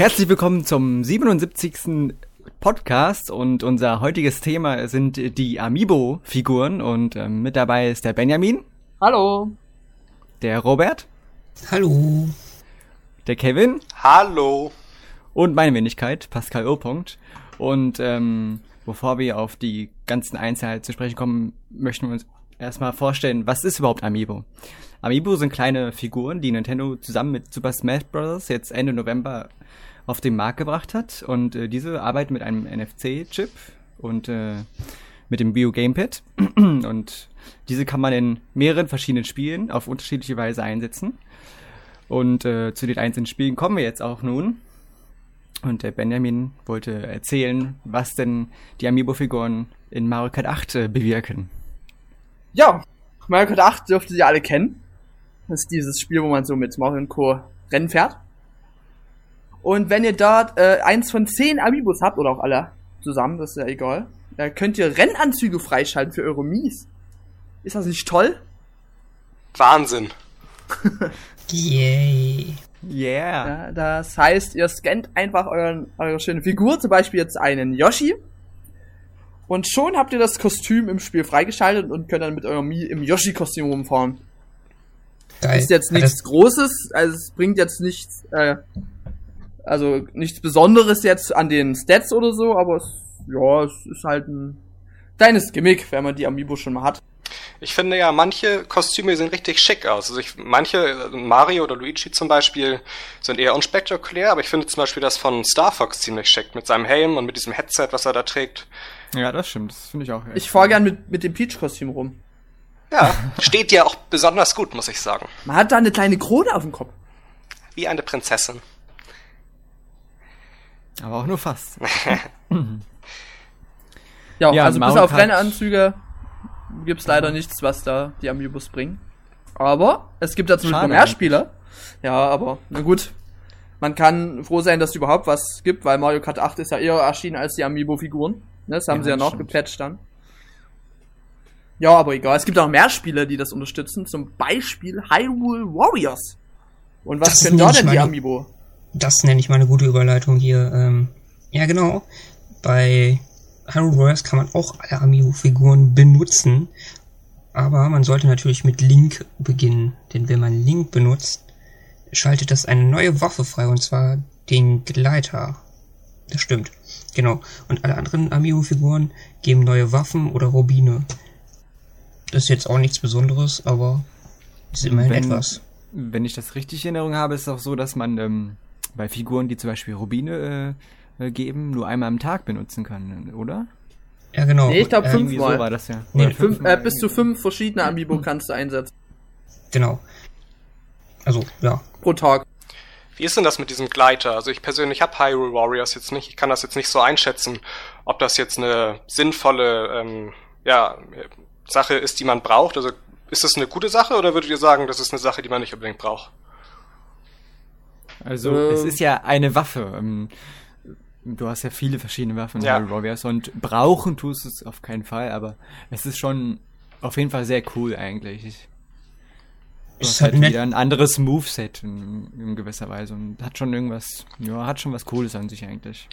Herzlich willkommen zum 77. Podcast und unser heutiges Thema sind die Amiibo-Figuren und ähm, mit dabei ist der Benjamin. Hallo. Der Robert. Hallo. Der Kevin. Hallo. Und meine Wenigkeit, Pascal O. Und ähm, bevor wir auf die ganzen Einzelheiten zu sprechen kommen, möchten wir uns erstmal vorstellen, was ist überhaupt Amiibo? Amiibo sind kleine Figuren, die Nintendo zusammen mit Super Smash Bros. jetzt Ende November auf den Markt gebracht hat. Und äh, diese arbeiten mit einem NFC-Chip und äh, mit dem Bio Gamepad. und diese kann man in mehreren verschiedenen Spielen auf unterschiedliche Weise einsetzen. Und äh, zu den einzelnen Spielen kommen wir jetzt auch nun. Und der Benjamin wollte erzählen, was denn die Amiibo-Figuren in Mario Kart 8 äh, bewirken. Ja, Mario Kart 8 dürftet ihr alle kennen. Das ist dieses Spiel, wo man so mit Mario und Co. Rennen fährt. Und wenn ihr dort äh, eins von zehn Amiibos habt, oder auch alle zusammen, das ist ja egal, da könnt ihr Rennanzüge freischalten für eure Mies. Ist das nicht toll? Wahnsinn. Yay. Yeah. Ja, das heißt, ihr scannt einfach euren, eure schöne Figur, zum Beispiel jetzt einen Yoshi. Und schon habt ihr das Kostüm im Spiel freigeschaltet und könnt dann mit eurem Mii im Yoshi-Kostüm rumfahren. Geil. Ist jetzt nichts Großes, also es bringt jetzt nichts, äh, also nichts Besonderes jetzt an den Stats oder so, aber es, ja, es ist halt ein kleines Gimmick, wenn man die Amiibo schon mal hat. Ich finde ja, manche Kostüme sehen richtig schick aus. Also ich, manche, Mario oder Luigi zum Beispiel, sind eher unspektakulär, aber ich finde zum Beispiel das von Star Fox ziemlich schick. Mit seinem Helm und mit diesem Headset, was er da trägt. Ja, das stimmt. Das finde ich auch. Ich fahr gern mit, mit dem Peach-Kostüm rum. Ja, steht dir auch besonders gut, muss ich sagen. Man hat da eine kleine Krone auf dem Kopf. Wie eine Prinzessin. Aber auch nur fast. Ja, Ja, also bis Mario auf Rennanzüge gibt's leider nichts, was da die Amiibos bringen. Aber es gibt dazu Schade noch mehr Spieler. Ja, aber na gut. Man kann froh sein, dass es überhaupt was gibt, weil Mario Kart 8 ist ja eher erschienen als die Amiibo-Figuren. Ne, das haben Ja, sie ja noch stimmt. gepatcht dann. Ja, aber egal. Es gibt auch mehr Spiele, die das unterstützen. Zum Beispiel Hyrule Warriors. Und was Das können da denn die Amiibo? Das nenne ich mal eine gute Überleitung hier. Ähm, ja, genau. Bei Hyrule Warriors kann man auch alle Amiibo-Figuren benutzen. Aber man sollte natürlich mit Link beginnen. Denn wenn man Link benutzt, schaltet das eine neue Waffe frei. Und zwar den Gleiter. Das stimmt. Genau. Und alle anderen Amiibo-Figuren geben neue Waffen oder Rubine. Das ist jetzt auch nichts Besonderes, aber ist immerhin Wenn- etwas. Wenn ich das richtig in Erinnerung habe, ist es auch so, dass man ähm, bei Figuren, die zum Beispiel Rubine äh, äh, geben, nur einmal am Tag benutzen kann, oder? Ja, genau. Nee, ich glaub, Ähm, fünf- Irgendwie Fünfmal. so war das ja. Nee, Fünf, äh, bis zu fünf verschiedene Amiibo kannst du einsetzen. Genau. Also, ja. Pro Tag. Wie ist denn das mit diesem Gleiter? Also ich persönlich habe Hyrule Warriors jetzt nicht. Ich kann das jetzt nicht so einschätzen, ob das jetzt eine sinnvolle ähm, ja, Sache ist, die man braucht. Also ist das eine gute Sache oder würdet ihr sagen, das ist eine Sache, die man nicht unbedingt braucht? Also, Ähm. es ist ja eine Waffe. Ähm, du hast ja viele verschiedene Waffen in Ja. Warriors und brauchen tust du es auf keinen Fall, aber es ist schon auf jeden Fall sehr cool eigentlich. Ich, du Ist halt halt nett. wieder ein anderes Moveset in, in gewisser Weise und hat schon irgendwas, ja, hat schon was Cooles an sich eigentlich.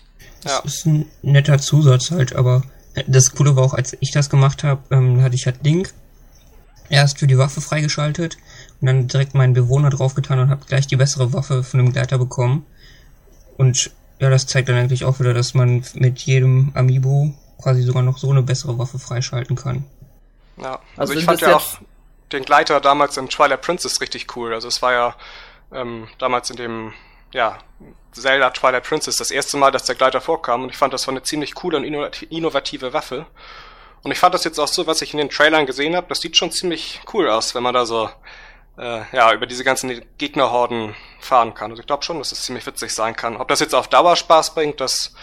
Ja. Das ist ein netter Zusatz halt, aber das Coole war auch, als ich das gemacht habe, ähm, hatte ich halt Link erst für die Waffe freigeschaltet und dann direkt meinen Bewohner draufgetan und habe gleich die bessere Waffe von dem Gleiter bekommen. Und ja, das zeigt dann eigentlich auch wieder, dass man mit jedem Amiibo quasi sogar noch so eine bessere Waffe freischalten kann. Ja, also, Also ich fand ja auch den Gleiter damals in Twilight Princess richtig cool. Also es war ja ähm, damals in dem, ja, Zelda Twilight Princess das erste Mal, dass der Gleiter vorkam und ich fand, das war eine ziemlich coole und innovat- innovative Waffe. Und ich fand das jetzt auch so, was ich in den Trailern gesehen habe, das sieht schon ziemlich cool aus, wenn man da so äh, ja, über diese ganzen Gegnerhorden fahren kann. Also ich glaube schon, dass es ziemlich witzig sein kann. Ob das jetzt auf Dauer Spaß bringt, das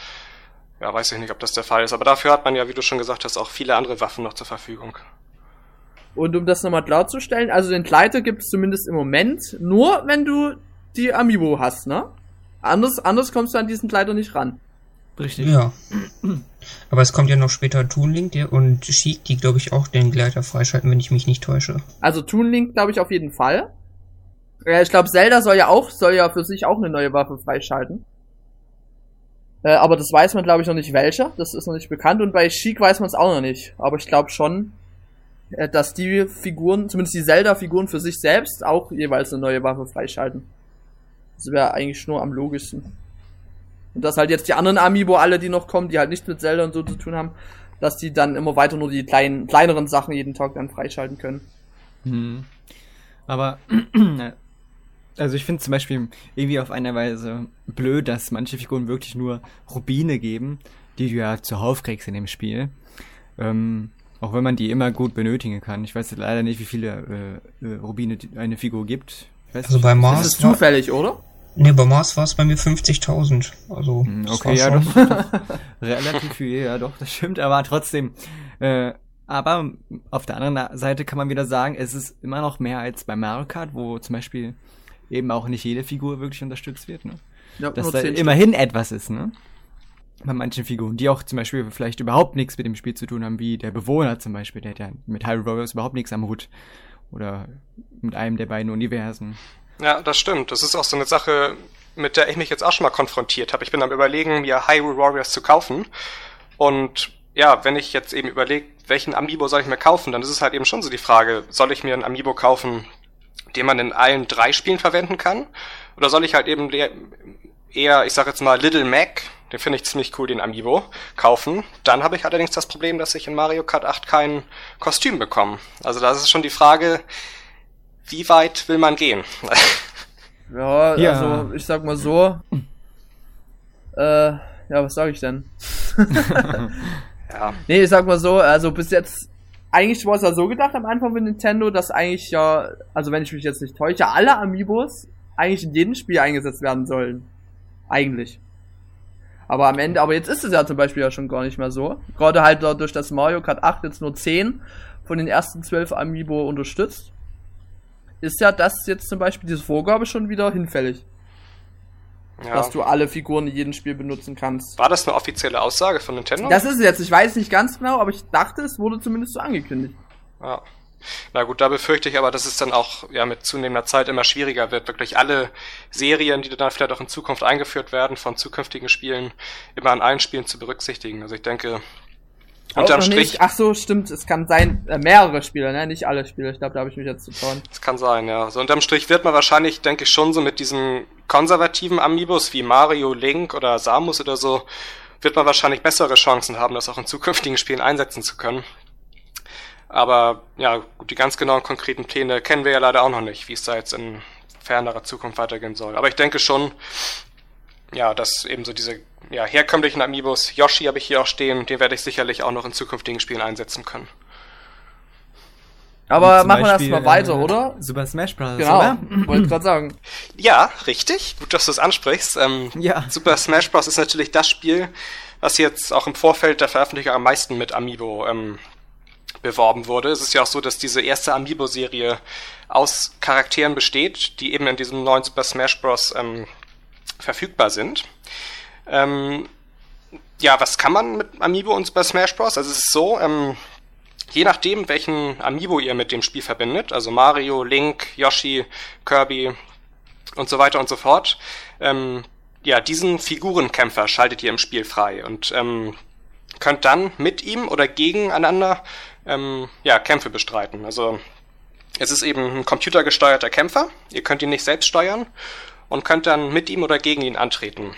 ja, weiß ich nicht, ob das der Fall ist. Aber dafür hat man ja, wie du schon gesagt hast, auch viele andere Waffen noch zur Verfügung. Und um das nochmal klarzustellen, also den Gleiter gibt es zumindest im Moment nur, wenn du die Amiibo hast, ne? Anders, anders kommst du an diesen Gleiter nicht ran. Richtig. Ja. Aber es kommt ja noch später Toon Link der und Sheik, die glaube ich auch den Gleiter freischalten, wenn ich mich nicht täusche. Also Toon Link glaube ich auf jeden Fall. Ja, ich glaube Zelda soll ja auch, soll ja für sich auch eine neue Waffe freischalten. Äh, aber das weiß man, glaube ich, noch nicht welcher. Das ist noch nicht bekannt. Und bei Sheik weiß man es auch noch nicht. Aber ich glaube schon, äh, dass die Figuren, zumindest die Zelda-Figuren für sich selbst, auch jeweils eine neue Waffe freischalten. Das wäre eigentlich nur am logischsten. Und dass halt jetzt die anderen Amiibo, alle, die noch kommen, die halt nichts mit Zelda und so zu tun haben, dass die dann immer weiter nur die kleinen, kleineren Sachen jeden Tag dann freischalten können. Hm. Aber, also ich finde zum Beispiel irgendwie auf eine Weise blöd, dass manche Figuren wirklich nur Rubine geben, die du ja zuhauf kriegst in dem Spiel. Ähm, auch wenn man die immer gut benötigen kann. Ich weiß leider nicht, wie viele äh, äh Rubine eine Figur gibt. also bei Mars. Das ist zufällig, oder? Ne, bei Mars war es bei mir 50.000. Also, hm, okay, ja, doch, doch, relativ viel, ja, doch, das stimmt, aber trotzdem. Äh, aber auf der anderen Seite kann man wieder sagen, es ist immer noch mehr als bei Mario Kart, wo zum Beispiel eben auch nicht jede Figur wirklich unterstützt wird, ne? Ja, Dass da immerhin etwas ist, ne? Bei manchen Figuren, die auch zum Beispiel vielleicht überhaupt nichts mit dem Spiel zu tun haben, wie der Bewohner zum Beispiel, der hat ja mit Hyrule Warriors überhaupt nichts am Hut. Oder mit einem der beiden Universen. Ja, das stimmt. Das ist auch so eine Sache, mit der ich mich jetzt auch schon mal konfrontiert habe. Ich bin am überlegen, mir Hyrule Warriors zu kaufen. Und ja, wenn ich jetzt eben überlege, welchen Amiibo soll ich mir kaufen, dann ist es halt eben schon so die Frage, soll ich mir einen Amiibo kaufen, den man in allen drei Spielen verwenden kann? Oder soll ich halt eben eher, ich sag jetzt mal, Little Mac, den finde ich ziemlich cool, den Amiibo, kaufen? Dann habe ich allerdings das Problem, dass ich in Mario Kart 8 kein Kostüm bekomme. Also da ist schon die Frage, wie weit will man gehen? ja, ja, also ich sag mal so. Äh, ja, was sage ich denn? ja. Nee, ich sag mal so, also bis jetzt, eigentlich war es ja so gedacht am Anfang mit Nintendo, dass eigentlich ja, also wenn ich mich jetzt nicht täusche, alle Amiibos eigentlich in jedem Spiel eingesetzt werden sollen. Eigentlich. Aber am Ende, aber jetzt ist es ja zum Beispiel ja schon gar nicht mehr so. Gerade halt dadurch, dass Mario Kart 8 jetzt nur 10 von den ersten 12 Amiibo unterstützt ist ja das jetzt zum Beispiel diese Vorgabe schon wieder hinfällig. Ja. Dass du alle Figuren in jedem Spiel benutzen kannst. War das eine offizielle Aussage von Nintendo? Das ist es jetzt. Ich weiß nicht ganz genau, aber ich dachte, es wurde zumindest so angekündigt. Ja. Na gut, da befürchte ich aber, dass es dann auch ja mit zunehmender Zeit immer schwieriger wird, wirklich alle Serien, die dann vielleicht auch in Zukunft eingeführt werden von zukünftigen Spielen, immer an allen Spielen zu berücksichtigen. Also ich denke, Unterm Strich. Nicht. Ach so, stimmt. Es kann sein, äh, mehrere Spieler, ne? Nicht alle Spieler. Ich glaube, da habe ich mich jetzt zu trauen. Es kann sein, ja. So unterm Strich wird man wahrscheinlich, denke ich, schon so mit diesen konservativen Amiibos wie Mario, Link oder Samus oder so, wird man wahrscheinlich bessere Chancen haben, das auch in zukünftigen Spielen einsetzen zu können. Aber ja, die ganz genauen konkreten Pläne kennen wir ja leider auch noch nicht, wie es da jetzt in fernerer Zukunft weitergehen soll. Aber ich denke schon, ja, dass eben so diese ja, herkömmlichen Amiibos, Yoshi habe ich hier auch stehen, den werde ich sicherlich auch noch in zukünftigen Spielen einsetzen können. Aber machen wir das mal weiter, äh, oder? Super Smash Bros. Genau, wollte ich gerade sagen. Ja, richtig. Gut, dass du es ansprichst. Ähm, ja. Super Smash Bros. ist natürlich das Spiel, was jetzt auch im Vorfeld der Veröffentlichung am meisten mit Amiibo ähm, beworben wurde. Es ist ja auch so, dass diese erste Amiibo-Serie aus Charakteren besteht, die eben in diesem neuen Super Smash Bros. Ähm, verfügbar sind. Ähm, ja, was kann man mit Amiibo und Super Smash Bros? Also es ist so, ähm, je nachdem, welchen Amiibo ihr mit dem Spiel verbindet, also Mario, Link, Yoshi, Kirby und so weiter und so fort, ähm, ja, diesen Figurenkämpfer schaltet ihr im Spiel frei und ähm, könnt dann mit ihm oder gegeneinander ähm, ja, Kämpfe bestreiten. Also es ist eben ein computergesteuerter Kämpfer, ihr könnt ihn nicht selbst steuern und könnt dann mit ihm oder gegen ihn antreten.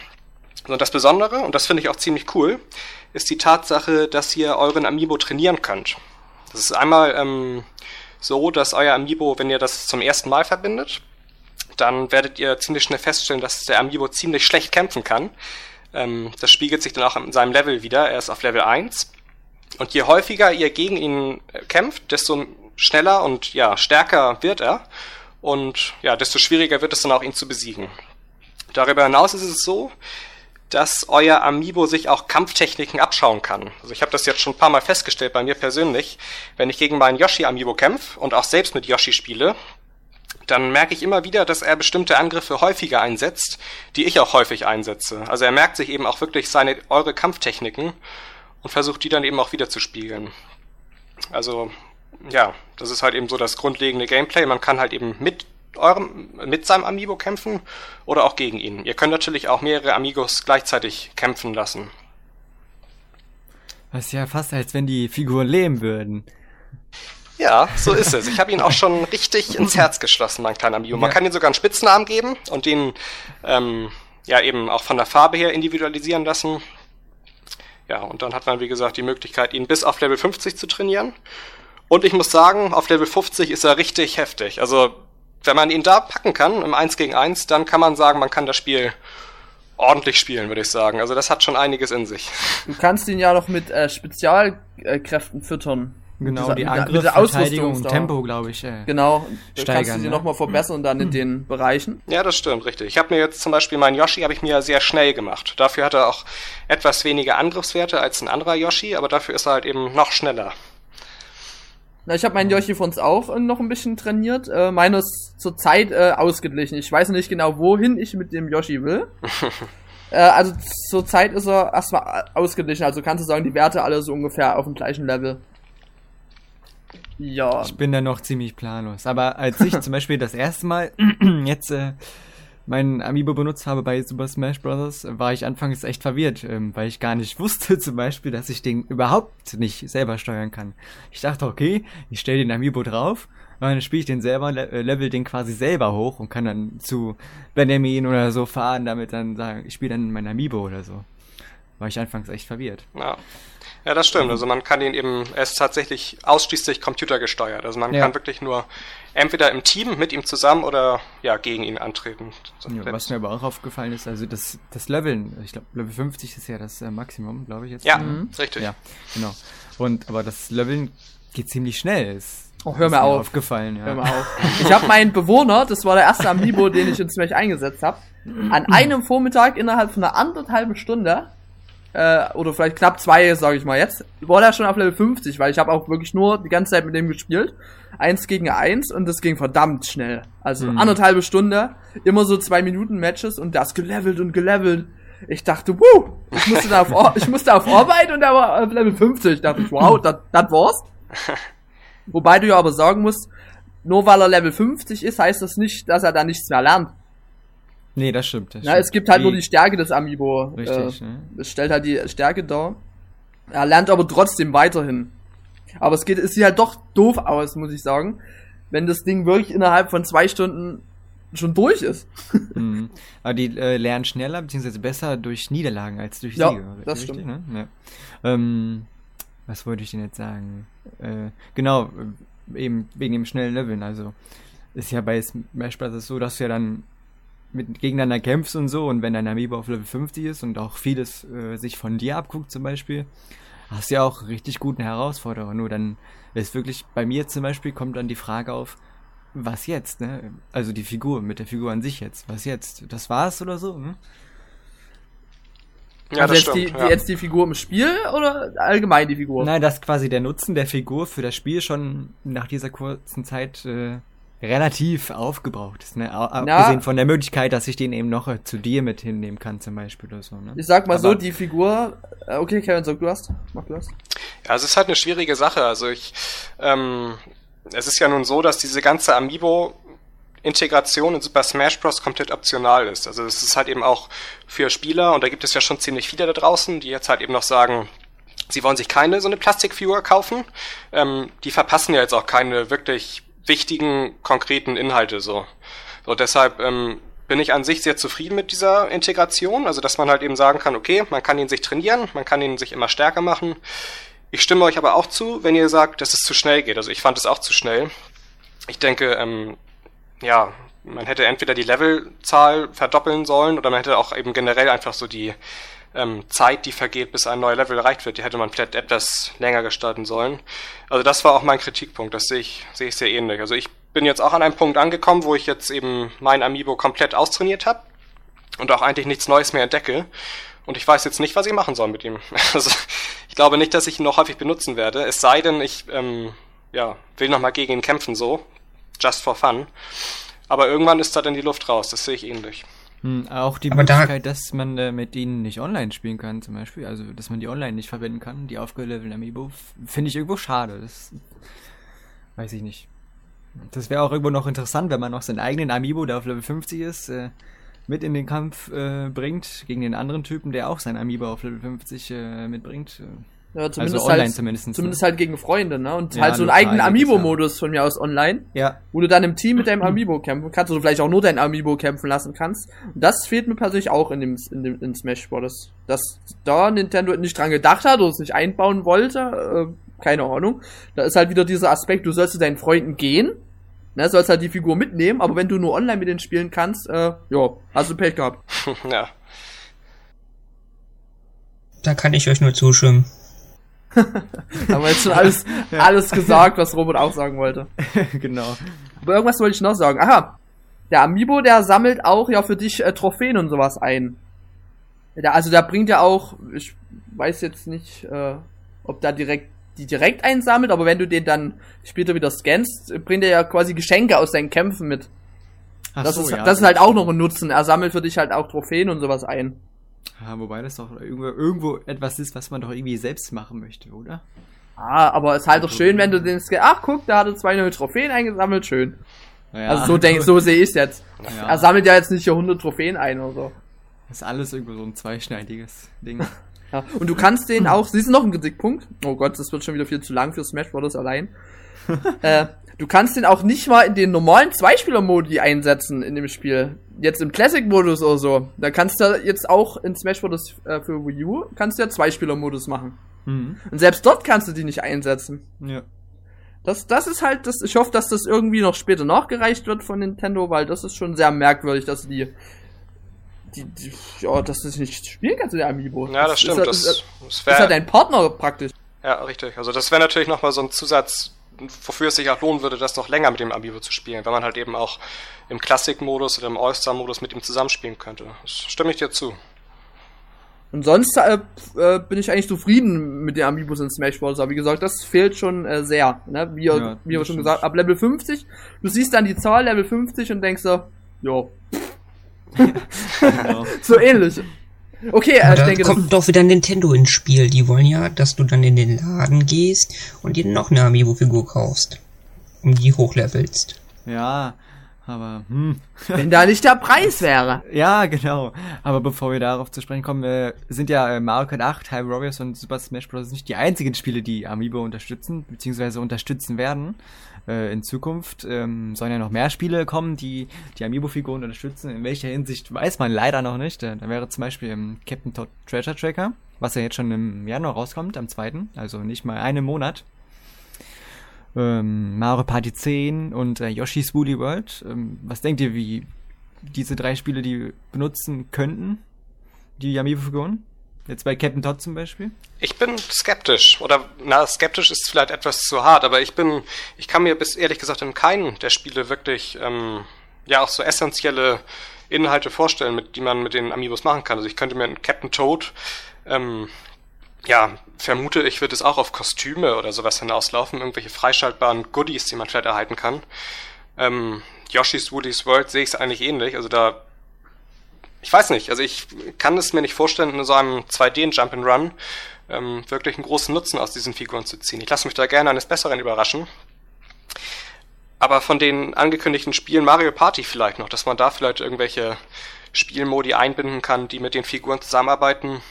Und das Besondere, und das finde ich auch ziemlich cool, ist die Tatsache, dass ihr euren Amiibo trainieren könnt. Das ist einmal ähm, so, dass euer Amiibo, wenn ihr das zum ersten Mal verbindet, dann werdet ihr ziemlich schnell feststellen, dass der Amiibo ziemlich schlecht kämpfen kann. Ähm, das spiegelt sich dann auch in seinem Level wieder. Er ist auf Level 1. Und je häufiger ihr gegen ihn äh, kämpft, desto schneller und ja, stärker wird er. Und ja, desto schwieriger wird es dann auch, ihn zu besiegen. Darüber hinaus ist es so, dass euer Amiibo sich auch Kampftechniken abschauen kann. Also ich habe das jetzt schon ein paar Mal festgestellt bei mir persönlich. Wenn ich gegen meinen Yoshi-Amiibo kämpfe und auch selbst mit Yoshi spiele, dann merke ich immer wieder, dass er bestimmte Angriffe häufiger einsetzt, die ich auch häufig einsetze. Also er merkt sich eben auch wirklich seine eure Kampftechniken und versucht die dann eben auch wieder zu spiegeln. Also ja, das ist halt eben so das grundlegende Gameplay. Man kann halt eben mit eurem, mit seinem Amiibo kämpfen oder auch gegen ihn. Ihr könnt natürlich auch mehrere Amigos gleichzeitig kämpfen lassen. Das ist ja fast, als wenn die Figuren leben würden. Ja, so ist es. Ich habe ihn auch schon richtig ins Herz geschlossen, mein kleiner Amiibo. Man ja. kann ihm sogar einen Spitznamen geben und den ähm, ja eben auch von der Farbe her individualisieren lassen. Ja, und dann hat man, wie gesagt, die Möglichkeit, ihn bis auf Level 50 zu trainieren. Und ich muss sagen, auf Level 50 ist er richtig heftig. Also, wenn man ihn da packen kann, im 1 gegen 1, dann kann man sagen, man kann das Spiel ordentlich spielen, würde ich sagen. Also das hat schon einiges in sich. Du kannst ihn ja noch mit äh, Spezialkräften füttern. Genau, dieser, die Angriff, Verteidigung und Tempo, glaube ich. Äh, genau, steigern, kannst du sie ja. nochmal verbessern dann in den Bereichen. Ja, das stimmt, richtig. Ich habe mir jetzt zum Beispiel meinen Yoshi habe ich mir sehr schnell gemacht. Dafür hat er auch etwas weniger Angriffswerte als ein anderer Yoshi, aber dafür ist er halt eben noch schneller. Na, ich habe meinen Yoshi von uns auch äh, noch ein bisschen trainiert. Äh, meiner ist zurzeit äh, ausgeglichen. Ich weiß nicht genau, wohin ich mit dem Yoshi will. äh, also zurzeit ist er erstmal ausgeglichen. Also kannst du sagen, die Werte alle so ungefähr auf dem gleichen Level. Ja. Ich bin da noch ziemlich planlos. Aber als ich zum Beispiel das erste Mal jetzt äh, meinen Amiibo benutzt habe bei Super Smash Bros., war ich anfangs echt verwirrt, ähm, weil ich gar nicht wusste zum Beispiel, dass ich den überhaupt nicht selber steuern kann. Ich dachte, okay, ich stelle den Amiibo drauf dann spiele ich den selber, äh, level den quasi selber hoch und kann dann zu Benjamin oder so fahren, damit dann sagen, ich spiele dann mein Amiibo oder so. War ich anfangs echt verwirrt. Ja. Ja, das stimmt. Also man kann ihn eben, er ist tatsächlich ausschließlich computergesteuert. Also man ja. kann wirklich nur entweder im Team mit ihm zusammen oder ja gegen ihn antreten. Ja, was mir aber auch aufgefallen ist, also das, das Leveln, ich glaube Level 50 ist ja das äh, Maximum, glaube ich jetzt. Ja, mhm. richtig. Ja, genau. Und aber das Leveln geht ziemlich schnell. Ist, oh, hör mir auf. Aufgefallen, ja. Hör mal auf. Ich habe meinen Bewohner, das war der erste Amiibo, den ich in Smash eingesetzt habe, an einem Vormittag innerhalb von einer anderthalben Stunde äh, oder vielleicht knapp zwei, sage ich mal jetzt, war der schon auf Level 50, weil ich habe auch wirklich nur die ganze Zeit mit dem gespielt. Eins gegen eins und das ging verdammt schnell. Also mhm. anderthalbe Stunde, immer so zwei Minuten Matches und das gelevelt und gelevelt. Ich dachte, wuh, ich musste da auf, ich musste auf Arbeit und da war auf Level 50. Ich dachte, wow, das war's. Wobei du ja aber sagen musst, nur weil er Level 50 ist, heißt das nicht, dass er da nichts mehr lernt. Nee, das stimmt. Das ja, stimmt. es gibt halt Wie? nur die Stärke des Amiibo. Richtig, äh, ne? Es stellt halt die Stärke dar. Er lernt aber trotzdem weiterhin. Aber es geht, es sieht halt doch doof aus, muss ich sagen. Wenn das Ding wirklich innerhalb von zwei Stunden schon durch ist. mhm. Aber die äh, lernen schneller bzw. besser durch Niederlagen als durch ja, Siege. Das richtig, stimmt. Ne? Ja. Ähm, was wollte ich denn jetzt sagen? Äh, genau, eben wegen dem schnellen Leveln. Also ist ja bei Smash Bros. so, dass du ja dann mit gegeneinander kämpfst und so und wenn dein Amiibo auf Level 50 ist und auch vieles äh, sich von dir abguckt zum Beispiel, hast du ja auch richtig guten Herausforderer. Nur dann ist wirklich, bei mir zum Beispiel kommt dann die Frage auf, was jetzt, ne? Also die Figur, mit der Figur an sich jetzt, was jetzt? Das war's oder so, ne? Ja, also jetzt, stimmt, die, ja. jetzt die Figur im Spiel oder allgemein die Figur? Nein, das quasi der Nutzen der Figur für das Spiel schon nach dieser kurzen Zeit äh, relativ aufgebraucht ist, ne? Abgesehen von der Möglichkeit, dass ich den eben noch zu dir mit hinnehmen kann, zum Beispiel oder so, ne? Ich sag mal Aber so, die Figur, äh, okay, Kevin, sag du hast, mach du hast. Ja, es ist halt eine schwierige Sache, also ich, ähm, es ist ja nun so, dass diese ganze Amiibo Integration in Super Smash Bros. komplett optional ist. Also es ist halt eben auch für Spieler, und da gibt es ja schon ziemlich viele da draußen, die jetzt halt eben noch sagen, sie wollen sich keine so eine Plastikfigur kaufen. Ähm, die verpassen ja jetzt auch keine wirklich wichtigen, konkreten Inhalte so. So, deshalb ähm, bin ich an sich sehr zufrieden mit dieser Integration, also dass man halt eben sagen kann, okay, man kann ihn sich trainieren, man kann ihn sich immer stärker machen. Ich stimme euch aber auch zu, wenn ihr sagt, dass es zu schnell geht. Also ich fand es auch zu schnell. Ich denke, ähm, ja, man hätte entweder die Levelzahl verdoppeln sollen oder man hätte auch eben generell einfach so die ähm, Zeit, die vergeht, bis ein neuer Level erreicht wird, die hätte man vielleicht etwas länger gestalten sollen. Also das war auch mein Kritikpunkt, das sehe ich, sehe ich sehr ähnlich. Also ich bin jetzt auch an einem Punkt angekommen, wo ich jetzt eben mein Amiibo komplett austrainiert habe und auch eigentlich nichts Neues mehr entdecke. Und ich weiß jetzt nicht, was ich machen soll mit ihm. Also ich glaube nicht, dass ich ihn noch häufig benutzen werde. Es sei denn, ich ähm, ja, will nochmal gegen ihn kämpfen, so. Just for fun. Aber irgendwann ist da dann die Luft raus, das sehe ich ähnlich. Hm, auch die Aber Möglichkeit, da dass man äh, mit ihnen nicht online spielen kann, zum Beispiel. Also, dass man die online nicht verwenden kann, die aufgelevelten Amiibo, finde ich irgendwo schade. Das weiß ich nicht. Das wäre auch irgendwo noch interessant, wenn man noch seinen eigenen Amiibo, der auf Level 50 ist, äh, mit in den Kampf äh, bringt gegen den anderen Typen, der auch sein Amiibo auf Level 50 äh, mitbringt. Ja, zumindest also online halt, zumindest. Zumindest halt gegen Freunde, ne? Und Ja, halt so einen eigenen Amiibo-Modus von mir aus online, Ja, wo du dann im Team mit deinem Amiibo kämpfen kannst oder vielleicht auch nur dein Amiibo kämpfen lassen kannst. Und das fehlt mir persönlich auch in dem, in dem in Smash Bros. Dass da Nintendo nicht dran gedacht hat oder es nicht einbauen wollte, äh, keine Ahnung. Da ist halt wieder dieser Aspekt, du sollst zu deinen Freunden gehen, ne, sollst halt die Figur mitnehmen, aber wenn du nur online mit denen spielen kannst, äh, ja, hast du Pech gehabt. ja. Da kann ich euch nur zustimmen. Haben wir jetzt schon alles, alles gesagt, was Robert auch sagen wollte. genau. Aber irgendwas wollte ich noch sagen. Aha. Der Amiibo, der sammelt auch ja für dich äh, Trophäen und sowas ein. Der, also der bringt ja auch, ich weiß jetzt nicht, äh, ob da direkt die direkt einsammelt, aber wenn du den dann später wieder scannst, bringt er ja quasi Geschenke aus seinen Kämpfen mit. Ach Das, so, ist, ja. das ist halt auch noch ein Nutzen. Er sammelt für dich halt auch Trophäen und sowas ein. Ja, wobei das doch irgendwo, irgendwo etwas ist, was man doch irgendwie selbst machen möchte, oder? Ah, aber es ist halt doch schön, wenn du den scan ach guck, da hat er zwei neue Trophäen eingesammelt, schön. Naja, also so denk, so sehe ich jetzt. Ja. Er sammelt ja jetzt nicht hier 100 Trophäen ein oder so. ist alles irgendwo so ein zweischneidiges Ding. Ja, und du kannst den auch, siehst du noch einen Kritikpunkt? Oh Gott, das wird schon wieder viel zu lang für Smash Bros. allein. äh, du kannst den auch nicht mal in den normalen Zweispieler-Modi einsetzen in dem Spiel. Jetzt im Classic-Modus oder so. Da kannst du jetzt auch in Smash Bros. Äh, für Wii U, kannst du ja Zweispieler-Modus machen. Mhm. Und selbst dort kannst du die nicht einsetzen. Ja. Das, das ist halt, das, ich hoffe, dass das irgendwie noch später nachgereicht wird von Nintendo, weil das ist schon sehr merkwürdig, dass die, die, die ja, dass du das nicht spielen kannst in der Amiibo. Ja, das stimmt. Ist, Das, ist, das ist, ist halt dein Partner praktisch. Ja, richtig. Also das wäre natürlich nochmal so ein Zusatz, wofür es sich auch lohnen würde, das noch länger mit dem Amiibo zu spielen, wenn man halt eben auch im Classic-Modus oder im All-Star-Modus mit ihm zusammenspielen könnte. Das stimme ich dir zu. Und sonst äh, äh, bin ich eigentlich zufrieden mit den Amiibos in Smash Bros. Aber wie gesagt, das fehlt schon äh, sehr. Ne? Wie, Ja, wie wir schon gesagt ab Level 50, du siehst dann die Zahl Level 50 und denkst so, jo, Genau. so ähnlich. Okay, Aber ich da denke, kommt doch wieder Nintendo ins Spiel. Die wollen ja, dass du dann in den Laden gehst und dir noch eine Amiibo-Figur kaufst. Und die hochlevelst. ja, aber hm. wenn da nicht der Preis wäre. Ja, genau. Aber bevor wir darauf zu sprechen kommen, äh, sind ja äh, Mario Kart 8, Hyrule Warriors und Super Smash Bros. nicht die einzigen Spiele, die Amiibo unterstützen, beziehungsweise unterstützen werden. Äh, in Zukunft ähm, sollen ja noch mehr Spiele kommen, die die Amiibo-Figuren unterstützen. In welcher Hinsicht weiß man leider noch nicht. Äh, da wäre zum Beispiel ähm, Captain Todd Treasure Tracker, was ja jetzt schon im Januar rauskommt, am 2., also nicht mal einen Monat. Ähm, Mario Party 10 und äh, Yoshi's Woolly World. Ähm, was denkt ihr, wie diese drei Spiele, die benutzen könnten, die Amiibo-Figuren? Jetzt bei Captain Todd zum Beispiel. Ich bin skeptisch. Oder, na, skeptisch ist vielleicht etwas zu hart, aber ich bin, ich kann mir bis ehrlich gesagt in keinem der Spiele wirklich, ähm, ja, auch so essentielle Inhalte vorstellen, mit, die man mit den Amiibos machen kann. Also ich könnte mir einen Captain Toad, ähm, ja, vermute ich, wird es auch auf Kostüme oder sowas hinauslaufen, irgendwelche freischaltbaren Goodies, die man vielleicht erhalten kann. Ähm, Yoshi's Woody's World sehe ich es eigentlich ähnlich. Also da ich weiß nicht, also ich kann es mir nicht vorstellen, in so einem 2D Jump and Run ähm, wirklich einen großen Nutzen aus diesen Figuren zu ziehen. Ich lasse mich da gerne eines Besseren überraschen. Aber von den angekündigten Spielen Mario Party vielleicht noch, dass man da vielleicht irgendwelche Spielmodi einbinden kann, die mit den Figuren zusammenarbeiten.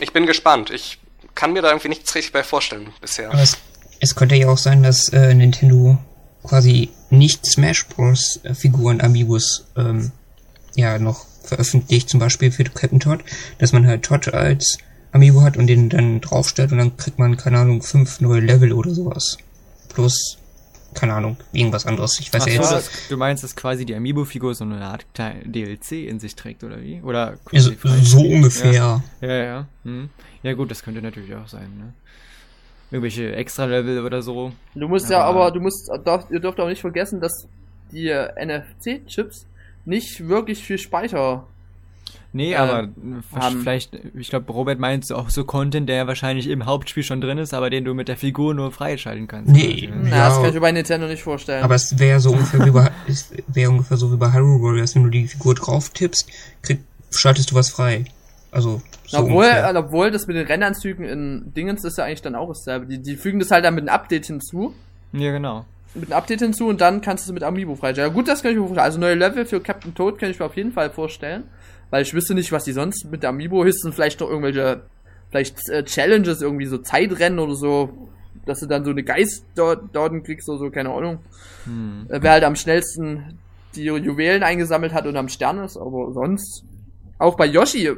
Ich bin gespannt. Ich kann mir da irgendwie nichts richtig bei vorstellen bisher. Aber es, es könnte ja auch sein, dass äh, Nintendo quasi nicht Smash Bros. Figuren Amiibos ähm, ja noch veröffentlicht, zum Beispiel für Captain Todd, dass man halt Todd als Amiibo hat und den dann draufstellt und dann kriegt man, keine Ahnung, fünf neue Level oder sowas. Plus, keine Ahnung, irgendwas anderes. Ich weiß Ach ja so, jetzt. das, du meinst, dass quasi die Amiibo-Figur so eine Art DLC in sich trägt, oder wie? Oder Ja, so, so ungefähr. Ja, ja. Ja, hm. ja gut, das könnte natürlich auch sein, ne? Irgendwelche Extra-Level oder so. Du musst ja Aber- aber, du musst, darf, ihr dürft auch nicht vergessen, dass die NFC-Chips nicht wirklich viel Speicher. Nee, Äh, aber haben. vielleicht, ich glaube, Robert meint auch so Content, der wahrscheinlich im Hauptspiel schon drin ist, aber den du mit der Figur nur freischalten kannst. Nee. Also, Na, Ja. das kann ich mir bei Nintendo nicht vorstellen. Aber es wäre so ungefähr wie bei, es wäre ungefähr so wie bei Hyrule Warriors, wenn du die Figur drauf tippst, krieg, schaltest du was frei. Also, so obwohl, ungefähr. äh, obwohl das mit den Rennanzügen in Dingens ist ja eigentlich dann auch dasselbe. Die, die fügen das halt dann mit einem Update hinzu. Ja, genau. mit einem Update hinzu und dann kannst du es mit Amiibo freischalten. Ja, gut, das kann ich mir vorstellen. Also neue Level für Captain Toad kann ich mir auf jeden Fall vorstellen. Weil ich wüsste nicht, was die sonst mit der Amiibo höchstens vielleicht noch irgendwelche, vielleicht äh, Challenges, irgendwie so Zeitrennen oder so, dass du dann so eine Geist dort, dort kriegst oder so, keine Ahnung. Hm. Äh, wer halt am schnellsten die Juwelen eingesammelt hat und am Stern ist, aber sonst auch bei Yoshi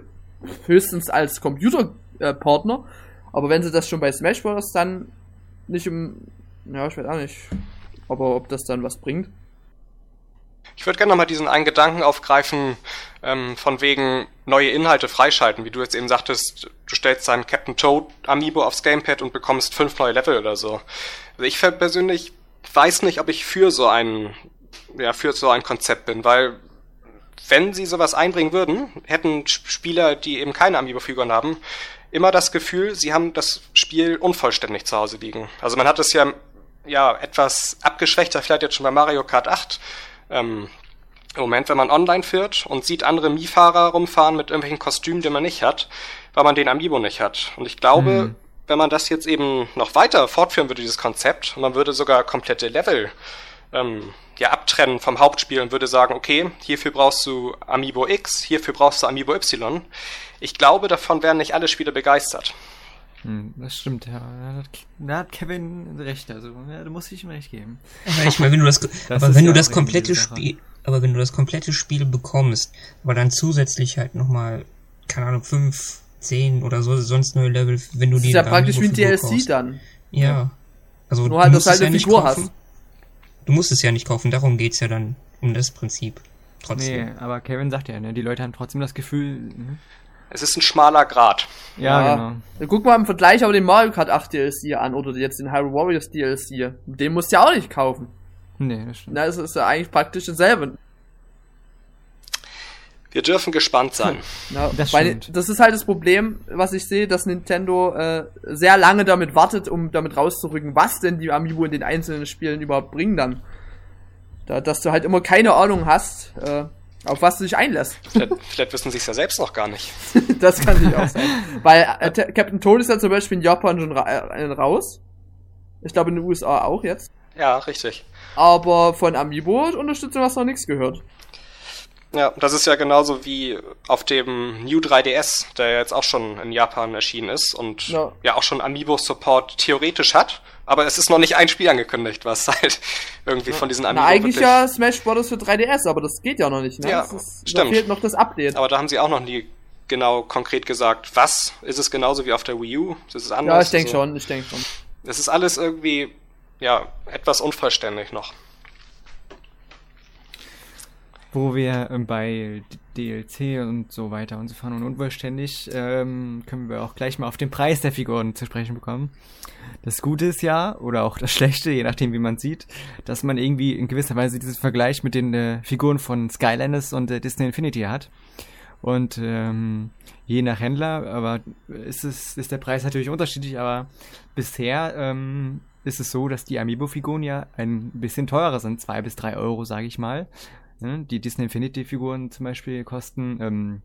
höchstens als Computerpartner. Äh, aber wenn sie das schon bei Smash Bros. dann nicht im, ja, ich weiß auch nicht, aber ob das dann was bringt. Ich würde gerne nochmal diesen einen Gedanken aufgreifen, ähm, von wegen neue Inhalte freischalten, wie du jetzt eben sagtest, du stellst deinen Captain Toad Amiibo aufs Gamepad und bekommst fünf neue Level oder so. Also ich persönlich weiß nicht, ob ich für so ein, ja, für so ein Konzept bin, weil wenn sie sowas einbringen würden, hätten Spieler, die eben keine Amiibo-Figuren haben, immer das Gefühl, sie haben das Spiel unvollständig zu Hause liegen. Also man hat es ja, ja etwas abgeschwächter, vielleicht jetzt schon bei Mario Kart 8. Ähm, Im Moment, wenn man online fährt und sieht andere Mii-Fahrer rumfahren mit irgendwelchen Kostümen, die man nicht hat, weil man den Amiibo nicht hat. Und ich glaube, mhm. wenn man das jetzt eben noch weiter fortführen würde, dieses Konzept, und man würde sogar komplette Level ähm, ja, abtrennen vom Hauptspiel und würde sagen, okay, hierfür brauchst du Amiibo X, hierfür brauchst du Amiibo Y. Ich glaube, davon wären nicht alle Spieler begeistert. Hm, das stimmt, ja. Da hat Kevin recht, also ja, da muss ich ihm recht geben. Aber ich meine, wenn du das, das aber wenn ja du das komplette Spiel, aber wenn du das komplette Spiel bekommst, aber dann zusätzlich halt nochmal, keine Ahnung, fünf, zehn oder so, sonst neue Level, wenn du die. Das ist ja praktisch wie ein DLC kaufst. dann. Ja. Also, Nur halt, dass du halt eine Figur hast. Du musst es ja nicht kaufen, darum geht's ja dann um das Prinzip. Trotzdem. Nee, aber Kevin sagt ja, ne, die Leute haben trotzdem das Gefühl. Ne? Es ist ein schmaler Grad. Ja, ja, genau. Guck mal im Vergleich aber den Mario Kart 8 DLC an oder jetzt den Hyrule Warriors DLC. Den musst du ja auch nicht kaufen. Nee, das stimmt. Na, es ist ja eigentlich praktisch dasselbe. Wir dürfen gespannt sein. Ja, das, weil, das ist halt das Problem, was ich sehe, dass Nintendo äh, sehr lange damit wartet, um damit rauszurücken, was denn die Amiibo in den einzelnen Spielen überhaupt bringen dann. Da, dass du halt immer keine Ahnung hast, äh, auf was du dich einlässt. Vielleicht, vielleicht wissen sie es ja selbst noch gar nicht. das kann sich auch sein. Weil äh, Captain Toad ist ja zum Beispiel in Japan schon ra äh, raus. Ich glaube in den USA auch jetzt. Ja, richtig. Aber von Amiibo-Unterstützung hast du noch nichts gehört. Ja, das ist ja genauso wie auf dem New 3DS, der jetzt auch schon in Japan erschienen ist und ja, ja auch schon Amiibo-Support theoretisch hat, aber es ist noch nicht ein Spiel angekündigt, was halt irgendwie von diesen Amiibo. Na, eigentlich ja Smash Bros. für 3DS, aber das geht ja noch nicht, ne? Ja, ist, stimmt. Da fehlt noch das Update. Aber da haben sie auch noch nie genau konkret gesagt, was ist es genauso wie auf der Wii U? Ist es anders? Ja, ich denke so. schon, ich denke schon. Es ist alles irgendwie, ja, etwas unvollständig noch wo wir ähm, bei DLC und so weiter und so fahren und unvollständig, ähm, können wir auch gleich mal auf den Preis der Figuren zu sprechen bekommen. Das Gute ist ja, oder auch das Schlechte, je nachdem wie man sieht, dass man irgendwie in gewisser Weise diesen Vergleich mit den äh, Figuren von Skylanders und äh, Disney Infinity hat. Und ähm, je nach Händler, aber ist es ist der Preis natürlich unterschiedlich, aber bisher ähm, ist es so, dass die Amiibo-Figuren ja ein bisschen teurer sind, zwei bis drei Euro, sage ich mal. Ne? Die Disney Infinity-Figuren zum Beispiel kosten, ähm,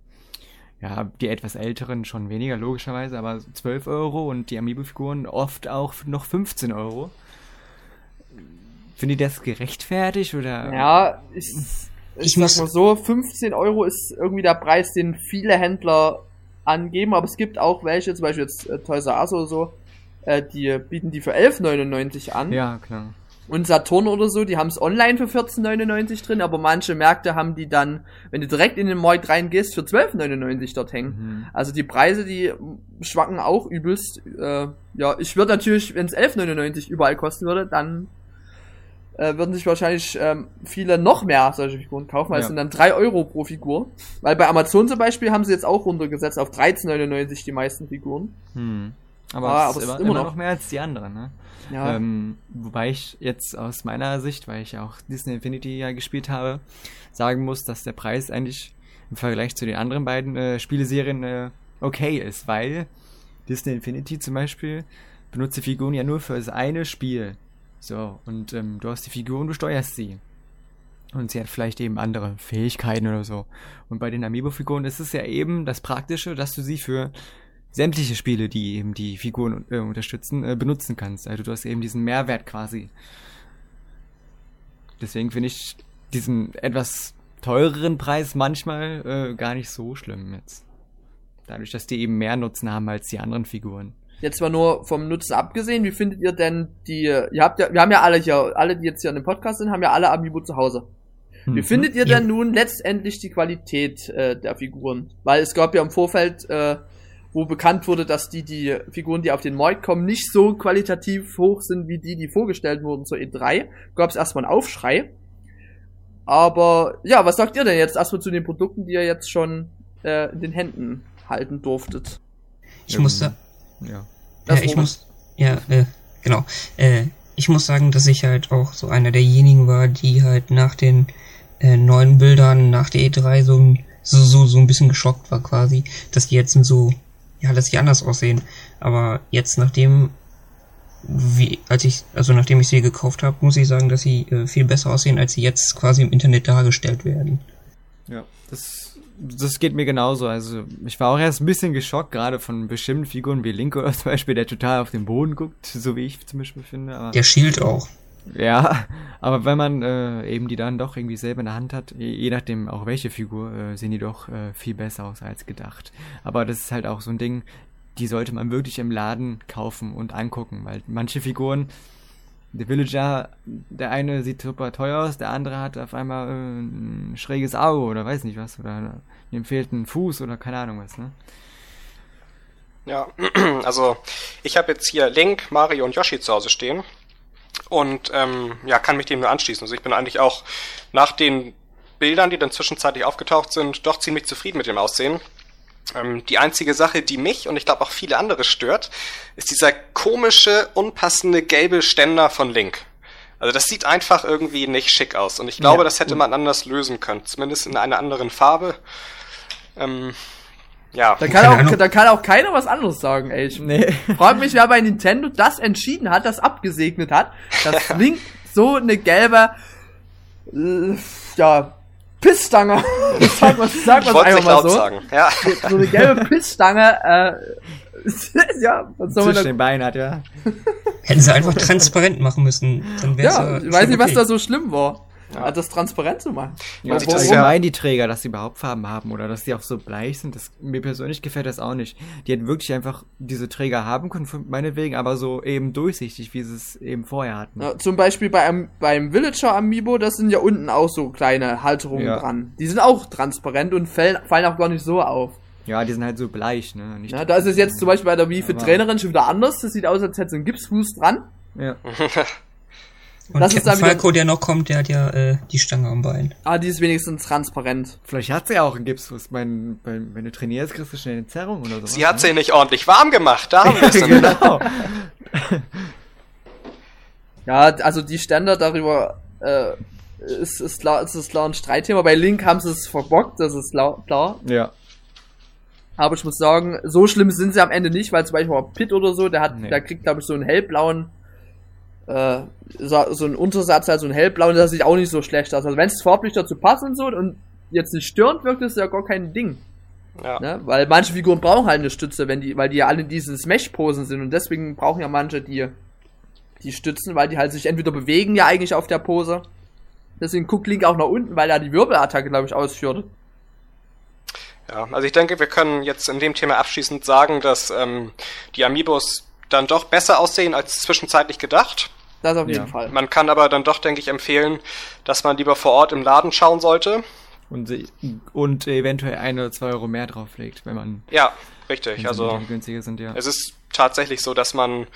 ja, die etwas älteren schon weniger, logischerweise, aber 12 Euro und die Amiibo-Figuren oft auch noch 15 Euro. Finde ich das gerechtfertigt oder? Ja, ich, ich, ich sag mal so, 15 Euro ist irgendwie der Preis, den viele Händler angeben, aber es gibt auch welche, zum Beispiel jetzt äh, Toys R Us oder so, äh, die bieten die für 11,99 an. Ja, klar. Und Saturn oder so, die haben es online für 14,99 drin, aber manche Märkte haben die dann, wenn du direkt in den Markt reingehst, für 12,99 dort hängen. Mhm. Also die Preise, die schwanken auch übelst. Äh, ja, ich würde natürlich, wenn es 11,99 überall kosten würde, dann äh, würden sich wahrscheinlich ähm, viele noch mehr solche Figuren kaufen, weil ja. es sind dann 3 Euro pro Figur. Weil bei Amazon zum Beispiel haben sie jetzt auch runtergesetzt auf 13,99 die meisten Figuren. Hm. Aber, ah, aber es ist, immer, immer, noch mehr als die anderen, ne? Ja. Ähm, wobei ich jetzt aus meiner Sicht, weil ich auch Disney Infinity ja gespielt habe, sagen muss, dass der Preis eigentlich im Vergleich zu den anderen beiden äh, Spieleserien äh, okay ist, weil Disney Infinity zum Beispiel benutzt die Figuren ja nur für das eine Spiel. So, und ähm, du hast die Figuren, du steuerst sie. Und sie hat vielleicht eben andere Fähigkeiten oder so. Und bei den Amiibo-Figuren ist es ja eben das Praktische, dass du sie für sämtliche Spiele, die eben die Figuren äh, unterstützen, äh, benutzen kannst. Also du hast eben diesen Mehrwert quasi. deswegen finde ich diesen etwas teureren Preis manchmal äh, gar nicht so schlimm jetzt. Dadurch, dass die eben mehr Nutzen haben als die anderen Figuren. Jetzt mal nur vom Nutzen abgesehen, wie findet ihr denn die, ihr habt ja, wir haben ja alle hier, alle, die jetzt hier in dem Podcast sind, haben ja alle Amiibo zu Hause. Wie Mhm. findet ihr Ja. denn nun letztendlich die Qualität äh, der Figuren? Weil es gab ja im Vorfeld, äh, wo bekannt wurde, dass die, die Figuren, die auf den Markt kommen, nicht so qualitativ hoch sind wie die, die vorgestellt wurden zur E3. Gab es erstmal einen Aufschrei. Aber ja, was sagt ihr denn jetzt erstmal zu den Produkten, die ihr jetzt schon äh, in den Händen halten durftet? Ich muss da, Ja. Ja, ich muss, ja, äh, genau. Äh, ich muss sagen, dass ich halt auch so einer derjenigen war, die halt nach den äh, neuen Bildern nach der E3 so, ein- so, so, so ein bisschen geschockt war quasi, dass die jetzt so, ja, dass die anders aussehen. Aber jetzt nachdem, wie, als ich, also nachdem ich sie gekauft habe, muss ich sagen, dass sie äh, viel besser aussehen, als sie jetzt quasi im Internet dargestellt werden. Ja, das, das geht mir genauso. Also ich war auch erst ein bisschen geschockt, gerade von bestimmten Figuren wie Link oder zum Beispiel, der total auf den Boden guckt, so wie ich zum Beispiel finde. Aber, Der Shield auch. Ja, aber wenn man äh, eben die dann doch irgendwie selber in der Hand hat, je, je nachdem auch welche Figur, äh, sehen die doch äh, viel besser aus als gedacht. Aber das ist halt auch so ein Ding, die sollte man wirklich im Laden kaufen und angucken, weil manche Figuren, der Villager, der eine sieht super teuer aus, der andere hat auf einmal äh, ein schräges Auge oder weiß nicht was, oder ihm fehlt ein Fuß oder keine Ahnung was, ne? Ja, also ich habe jetzt hier Link, Mario und Yoshi zu Hause stehen und ähm, ja, kann mich dem nur anschließen. Also ich bin eigentlich auch nach den Bildern, die dann zwischenzeitlich aufgetaucht sind, doch ziemlich zufrieden mit dem Aussehen. Ähm, die einzige Sache, die mich und ich glaube auch viele andere stört, ist dieser komische, unpassende gelbe Ständer von Link. Also das sieht einfach irgendwie nicht schick aus und ich glaube, Ja, das hätte man anders lösen können, zumindest in einer anderen Farbe. Ähm, ja. Da kann, auch, da kann auch keiner was anderes sagen, ey. Ich Nee. frag mich, wer bei Nintendo das entschieden hat, das abgesegnet hat, dass Link so eine gelbe, äh, ja, Pissstange, sag mal, sag wollte einfach mal so, sagen. Ja. so eine gelbe Pissstange, äh, ja, was soll man Zwischen da, den Beinen hat, ja. Hätten sie einfach transparent machen müssen. Dann wär's ja, ich weiß nicht, was okay. da so schlimm war. Ja. Das transparent zu machen. Ja, sich wo, das ja- die Träger, dass sie überhaupt Farben haben oder dass die auch so bleich sind, das, mir persönlich gefällt das auch nicht. Die hätten wirklich einfach diese Träger haben können, meinetwegen, aber so eben durchsichtig, wie sie es eben vorher hatten. Ja, zum Beispiel bei einem, beim Villager Amiibo, das sind ja unten auch so kleine Halterungen Ja. dran. Die sind auch transparent und fallen, fallen auch gar nicht so auf. Ja, die sind halt so bleich, ne? Nicht Ja, da ist es jetzt zum Beispiel bei der Wii Aber- Trainerin schon wieder anders. Das sieht aus, als hätte sie einen Gipsfuß dran. Ja. Und das ist dann wieder- Falco, der noch kommt, der hat ja äh, die Stange am Bein. Ah, die ist wenigstens transparent. Vielleicht hat sie ja auch einen Gipsfuß. Mein, wenn, wenn du trainierst, kriegst du schnell eine Zerrung oder so. Sie hat sie nicht ordentlich warm gemacht, da haben wir es genau. Ja, also die Ständer darüber äh, ist, ist, klar, ist, ist klar ein Streitthema. Bei Link haben sie es verbockt, das ist klar. Ja. Aber ich muss sagen, so schlimm sind sie am Ende nicht, weil zum Beispiel auch Pit oder so, der hat, Nee. der kriegt, glaube ich, so einen hellblauen, äh, so, so einen Untersatz, also einen hellblauen, das sieht auch nicht so schlecht aus. Also wenn es farblich dazu passt und so und jetzt nicht störend wirkt, ist ja gar kein Ding. Ja. Ne? Weil manche Figuren brauchen halt eine Stütze, wenn die, weil die ja alle in diesen Smash-Posen sind und deswegen brauchen ja manche die, die Stützen, weil die halt sich entweder bewegen ja eigentlich auf der Pose. Deswegen guckt Link auch nach unten, weil er die Wirbelattacke, glaube ich, ausführt. Ja, also ich denke, wir können jetzt in dem Thema abschließend sagen, dass ähm, die Amiibos dann doch besser aussehen als zwischenzeitlich gedacht. Das auf Ja. jeden Fall. Man kann aber dann doch, denke ich, empfehlen, dass man lieber vor Ort im Laden schauen sollte. Und, sie- und eventuell ein oder zwei Euro mehr drauflegt, wenn man Ja, richtig. Also günstiger sind, ja. es ist tatsächlich so, dass man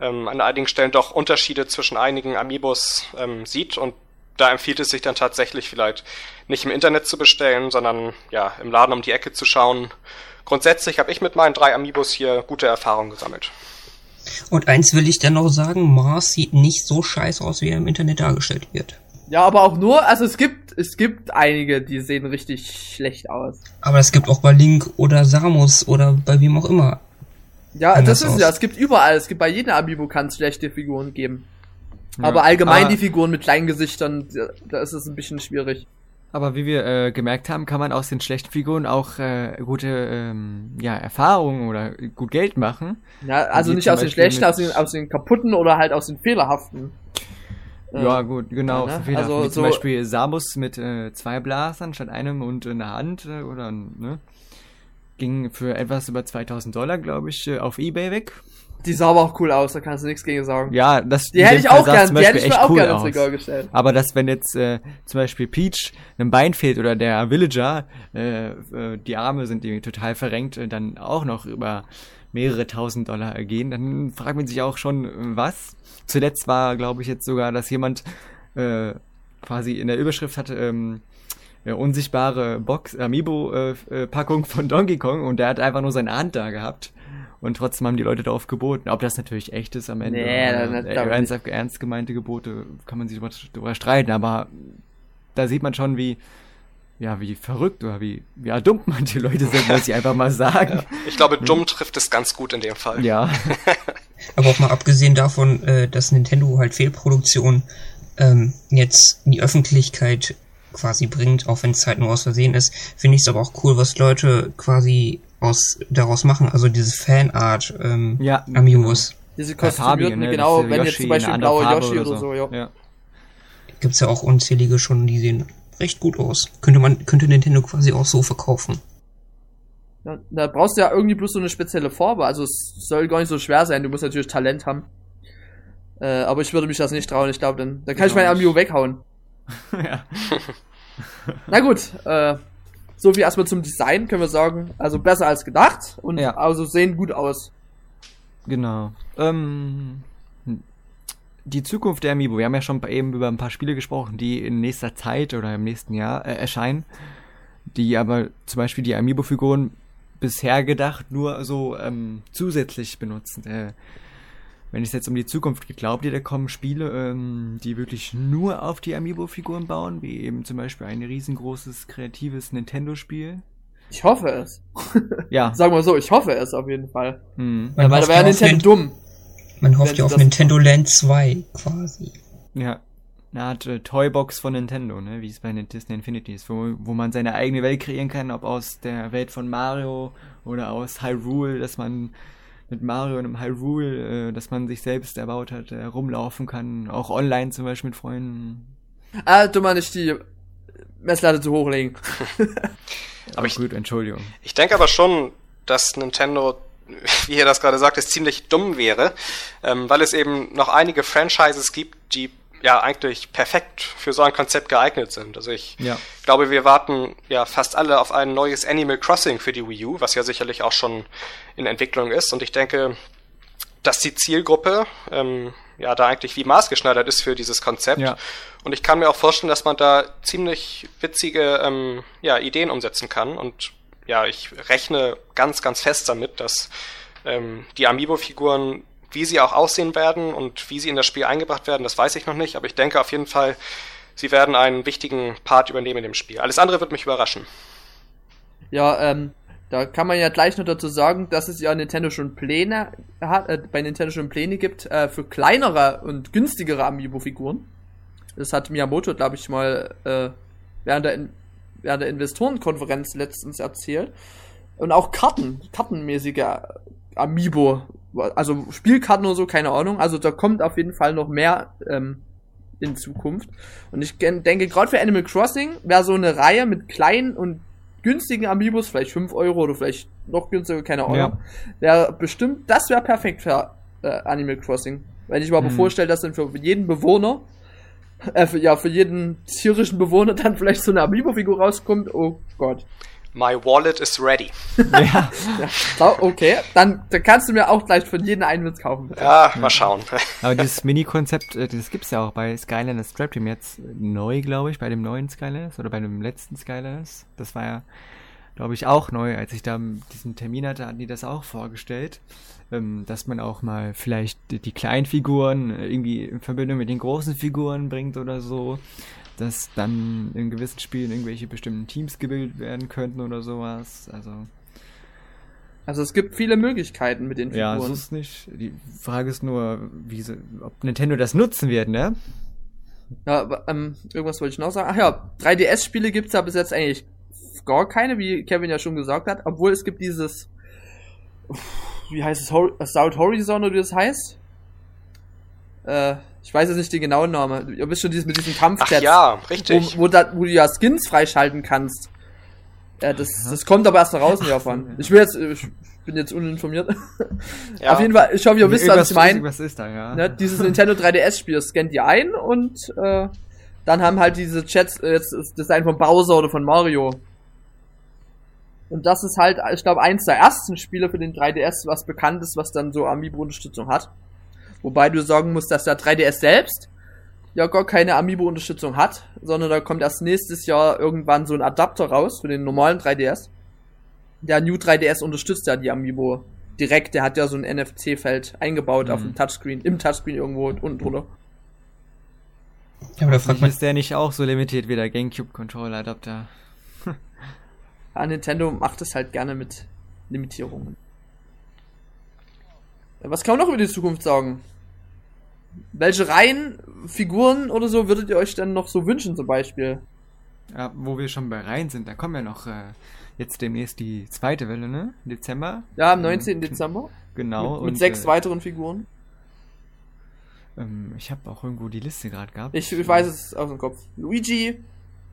ähm, an einigen Stellen doch Unterschiede zwischen einigen Amiibos ähm, sieht und da empfiehlt es sich dann tatsächlich vielleicht nicht im Internet zu bestellen, sondern ja im Laden um die Ecke zu schauen. Grundsätzlich habe ich mit meinen drei Amiibos hier gute Erfahrungen gesammelt. Und eins will ich dann noch sagen, Mars sieht nicht so scheiße aus, wie er im Internet dargestellt wird. Ja, aber auch nur, also es gibt, es gibt einige, die sehen richtig schlecht aus. Aber es gibt auch bei Link oder Samus oder bei wem auch immer. Ja, das ist aus. ja, es gibt überall, es gibt bei jedem Amiibo kann es schlechte Figuren geben. Ja. Aber allgemein Aber- die Figuren mit kleinen Gesichtern, da ist es ein bisschen schwierig. Aber wie wir äh, gemerkt haben, kann man aus den schlechten Figuren auch äh, gute ähm, ja, Erfahrungen oder gut Geld machen. Ja, also nicht aus den schlechten, aus den, aus den kaputten oder halt aus den fehlerhaften. Äh, ja, gut, genau. ja, ne? Also Wie zum so- Beispiel Samus mit äh, zwei Blasern statt einem und einer Hand äh, oder, ne? Ging für etwas über 2000 Dollar, glaube ich, äh, auf Ebay weg. Die sah aber auch cool aus, da kannst du nichts gegen sagen. Ja, das Die hätte ich auch gern, zum die hätte ich mir auch cool gerne ins. Regal gestellt. Aber dass wenn jetzt äh, zum Beispiel Peach ein Bein fehlt oder der Villager, äh, äh, die Arme sind irgendwie total verrenkt, äh, dann auch noch über mehrere tausend Dollar äh, gehen, dann fragt man sich auch schon, äh, was. Zuletzt war, glaube ich, jetzt sogar, dass jemand äh, quasi in der Überschrift hatte, ähm, ja, unsichtbare Box, Amiibo-Packung von Donkey Kong und der hat einfach nur seine Hand da gehabt. Und trotzdem haben die Leute darauf geboten. Ob das natürlich echt ist am Ende. Nee, oder, das- äh, ernst, ernst gemeinte Gebote kann man sich drüber, drüber streiten, aber da sieht man schon, wie, ja, wie verrückt oder wie, ja, dumm manche Leute sind, dass sie einfach mal sagen. Ich glaube, dumm trifft es ganz gut in dem Fall. Ja. Aber auch mal abgesehen davon, äh, dass Nintendo halt Fehlproduktion ähm, jetzt in die Öffentlichkeit quasi bringt, auch wenn es halt nur aus Versehen ist, finde ich es aber auch cool, was Leute quasi aus daraus machen. Also diese Fanart ähm, Ja, Amiibos. Diese Kostümierten, ne, genau, wenn jetzt Yoshi zum in Beispiel blaue Farbe Yoshi oder so, ja. ja. Gibt's ja auch unzählige schon, die sehen recht gut aus. Könnte man, könnte Nintendo quasi auch so verkaufen. Ja, Da brauchst du ja irgendwie bloß so eine spezielle Farbe. Also es soll gar nicht so schwer sein. Du musst natürlich Talent haben. Äh, aber ich würde mich das nicht trauen. Ich glaube, dann, dann kann ich Ich mein auch Amiibo weghauen. ja. Na gut, äh, so wie erstmal zum Design können wir sagen, also besser als gedacht und Ja. also sehen gut aus. Genau. Ähm, die Zukunft der Amiibo. Wir haben ja schon eben über ein paar Spiele gesprochen, die in nächster Zeit oder im nächsten Jahr äh, erscheinen, die aber zum Beispiel die Amiibo-Figuren bisher gedacht nur so ähm, zusätzlich benutzen. Äh, wenn es jetzt um die Zukunft geht, glaubt ihr, da kommen Spiele, ähm, die wirklich nur auf die Amiibo-Figuren bauen, wie eben zum Beispiel ein riesengroßes kreatives Nintendo-Spiel? Ich hoffe es. Ja. Sagen wir so, ich hoffe es auf jeden Fall. Hm. Man Weil da wäre ja Nintendo Nin dumm. man hofft ja auf Nintendo Land 2 quasi. Ja. Eine Art äh, Toybox von Nintendo, ne? wie es bei den Disney Infinity ist, wo, wo man seine eigene Welt kreieren kann, ob aus der Welt von Mario oder aus Hyrule, dass man mit Mario in einem Hyrule, äh, dass man sich selbst erbaut hat, äh, rumlaufen kann, auch online zum Beispiel mit Freunden. Ah, du mal nicht die Messlatte zu hochlegen. Aber ich, gut, Entschuldigung. ich denke aber schon, dass Nintendo, wie ihr das gerade sagt, es ziemlich dumm wäre, ähm, weil es eben noch einige Franchises gibt, die ja eigentlich perfekt für so ein Konzept geeignet sind. Also ich Ja. glaube, wir warten ja fast alle auf ein neues Animal Crossing für die Wii U, was ja sicherlich auch schon in Entwicklung ist. Und ich denke, dass die Zielgruppe ähm, ja da eigentlich wie maßgeschneidert ist für dieses Konzept. Ja. Und ich kann mir auch vorstellen, dass man da ziemlich witzige ähm, ja, Ideen umsetzen kann. Und ja, ich rechne ganz, ganz fest damit, dass ähm, die Amiibo-Figuren, wie sie auch aussehen werden und wie sie in das Spiel eingebracht werden, das weiß ich noch nicht. Aber ich denke auf jeden Fall, sie werden einen wichtigen Part übernehmen in dem Spiel. Alles andere wird mich überraschen. Ja, ähm, da kann man ja gleich noch dazu sagen, dass es ja Nintendo schon Pläne hat, äh, bei Nintendo schon Pläne gibt äh, für kleinere und günstigere Amiibo-Figuren. Das hat Miyamoto, glaube ich, mal äh, während der, In während der Investorenkonferenz letztens erzählt. Und auch Karten, kartenmäßige Amiibo, also Spielkarten oder so, keine Ahnung. Also da kommt auf jeden Fall noch mehr ähm, in Zukunft. Und ich denke, gerade für Animal Crossing wäre so eine Reihe mit kleinen und günstigen Amiibos, vielleicht 5 Euro oder vielleicht noch günstiger, keine Ahnung. Ja. Wäre bestimmt, das wäre perfekt für äh, Animal Crossing. Wenn ich mir aber Mhm. vorstelle, dass dann für jeden Bewohner, äh, für, ja, für jeden tierischen Bewohner dann vielleicht so eine Amiibo-Figur rauskommt, oh Gott. My wallet is ready. ja. Ja, so, okay, dann, dann kannst du mir auch gleich von jedem einen Witz kaufen. bitte. Ja, mal schauen. Aber dieses Mini-Konzept, äh, das gibt's ja auch bei Skylanders Trap Team jetzt neu, glaube ich, bei dem neuen Skylanders oder bei dem letzten Skylanders. Das war ja, glaube ich, auch neu. Als ich da diesen Termin hatte, hatten die das auch vorgestellt, ähm, dass man auch mal vielleicht die, die kleinen Figuren äh, irgendwie in Verbindung mit den großen Figuren bringt oder so. Dass dann in gewissen Spielen irgendwelche bestimmten Teams gebildet werden könnten oder sowas. Also, Also es gibt viele Möglichkeiten mit den ja, so Figuren. ist nicht. Die Frage ist nur, wie sie, ob Nintendo das nutzen wird, ne? Ja, aber, ähm, irgendwas wollte ich noch sagen. Ach ja, 3DS-Spiele gibt's ja bis jetzt eigentlich gar keine, wie Kevin ja schon gesagt hat, obwohl es gibt dieses, wie heißt es, South Horizon oder wie das heißt? Äh, Ich weiß jetzt nicht den genauen Namen. Ihr wisst schon dieses mit diesen Kampfchats. Ach ja, richtig. Wo, wo, da, wo du ja Skins freischalten kannst. Ja, das, das kommt aber erst noch raus in Japan. Ich will jetzt, ich bin jetzt uninformiert. Ja. Auf jeden Fall, ich hoffe, ihr wisst, was ich meine. Was ist da, ja. Ne, dieses Nintendo 3DS-Spiel scannt ihr ein und äh, dann haben halt diese Chats äh, jetzt das Design von Bowser oder von Mario. Und das ist halt, ich glaube, eins der ersten Spiele für den 3DS, was bekannt ist, was dann so Amiibo-Unterstützung hat. Wobei du sagen musst, dass der 3DS selbst ja gar keine Amiibo-Unterstützung hat, sondern da kommt erst nächstes Jahr irgendwann so ein Adapter raus für den normalen 3DS. Der New 3DS unterstützt ja die Amiibo direkt, der hat ja so ein NFC-Feld eingebaut auf dem Touchscreen, im Touchscreen irgendwo unten drunter. Ja, aber da fragt man, Ist der nicht auch so limitiert wie der GameCube-Controller-Adapter? Ja, Nintendo macht es halt gerne mit Limitierungen. Was kann man noch über die Zukunft sagen? Welche Reihen, Figuren oder so würdet ihr euch denn noch so wünschen zum Beispiel? Ja, wo wir schon bei Reihen sind, da kommen ja noch äh, jetzt demnächst die zweite Welle, ne? Im Dezember. Ja, am 19. Dezember. Genau. mit mit und, sechs äh, weiteren Figuren. Ähm, ich habe auch irgendwo die Liste gerade gehabt. Ich, ich weiß es aus dem Kopf. Luigi,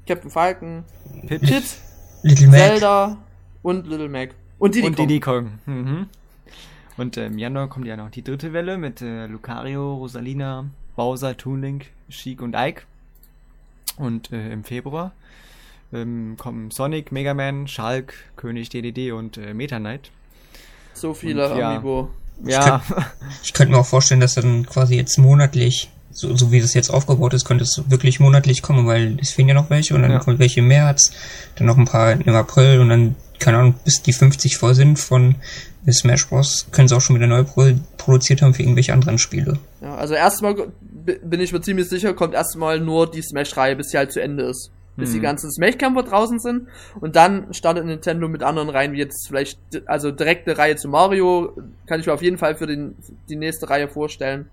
Captain Falcon, Pit, Pit, Little Mac, Zelda und Little Mac. Und Diddy und Kong. Diddy Kong. Mhm. Und äh, im Januar kommt ja noch die dritte Welle mit äh, Lucario, Rosalina, Bowser, Toon Link, Sheik und Ike. Und äh, im Februar ähm, kommen Sonic, Mega Man, Shulk, König DDD und äh, Meta Knight. So viele Und ja. Amiibo. Ja, ich könnte mir auch vorstellen, dass dann quasi jetzt monatlich, so, so wie das jetzt aufgebaut ist, könnte es wirklich monatlich kommen, weil es fehlen ja noch welche und dann Ja. kommt welche im März, dann noch ein paar im April und dann, keine Ahnung, bis die 50 voll sind von Smash Bros. können sie auch schon wieder neu pro produziert haben für irgendwelche anderen Spiele. Ja, also erstmal bin ich mir ziemlich sicher, kommt erstmal nur die Smash-Reihe, bis sie halt zu Ende ist. Bis Mhm. die ganzen Smash-Kämpfer draußen sind. Und dann startet Nintendo mit anderen Reihen, wie jetzt vielleicht, also direkte Reihe zu Mario, kann ich mir auf jeden Fall für den, die nächste Reihe vorstellen.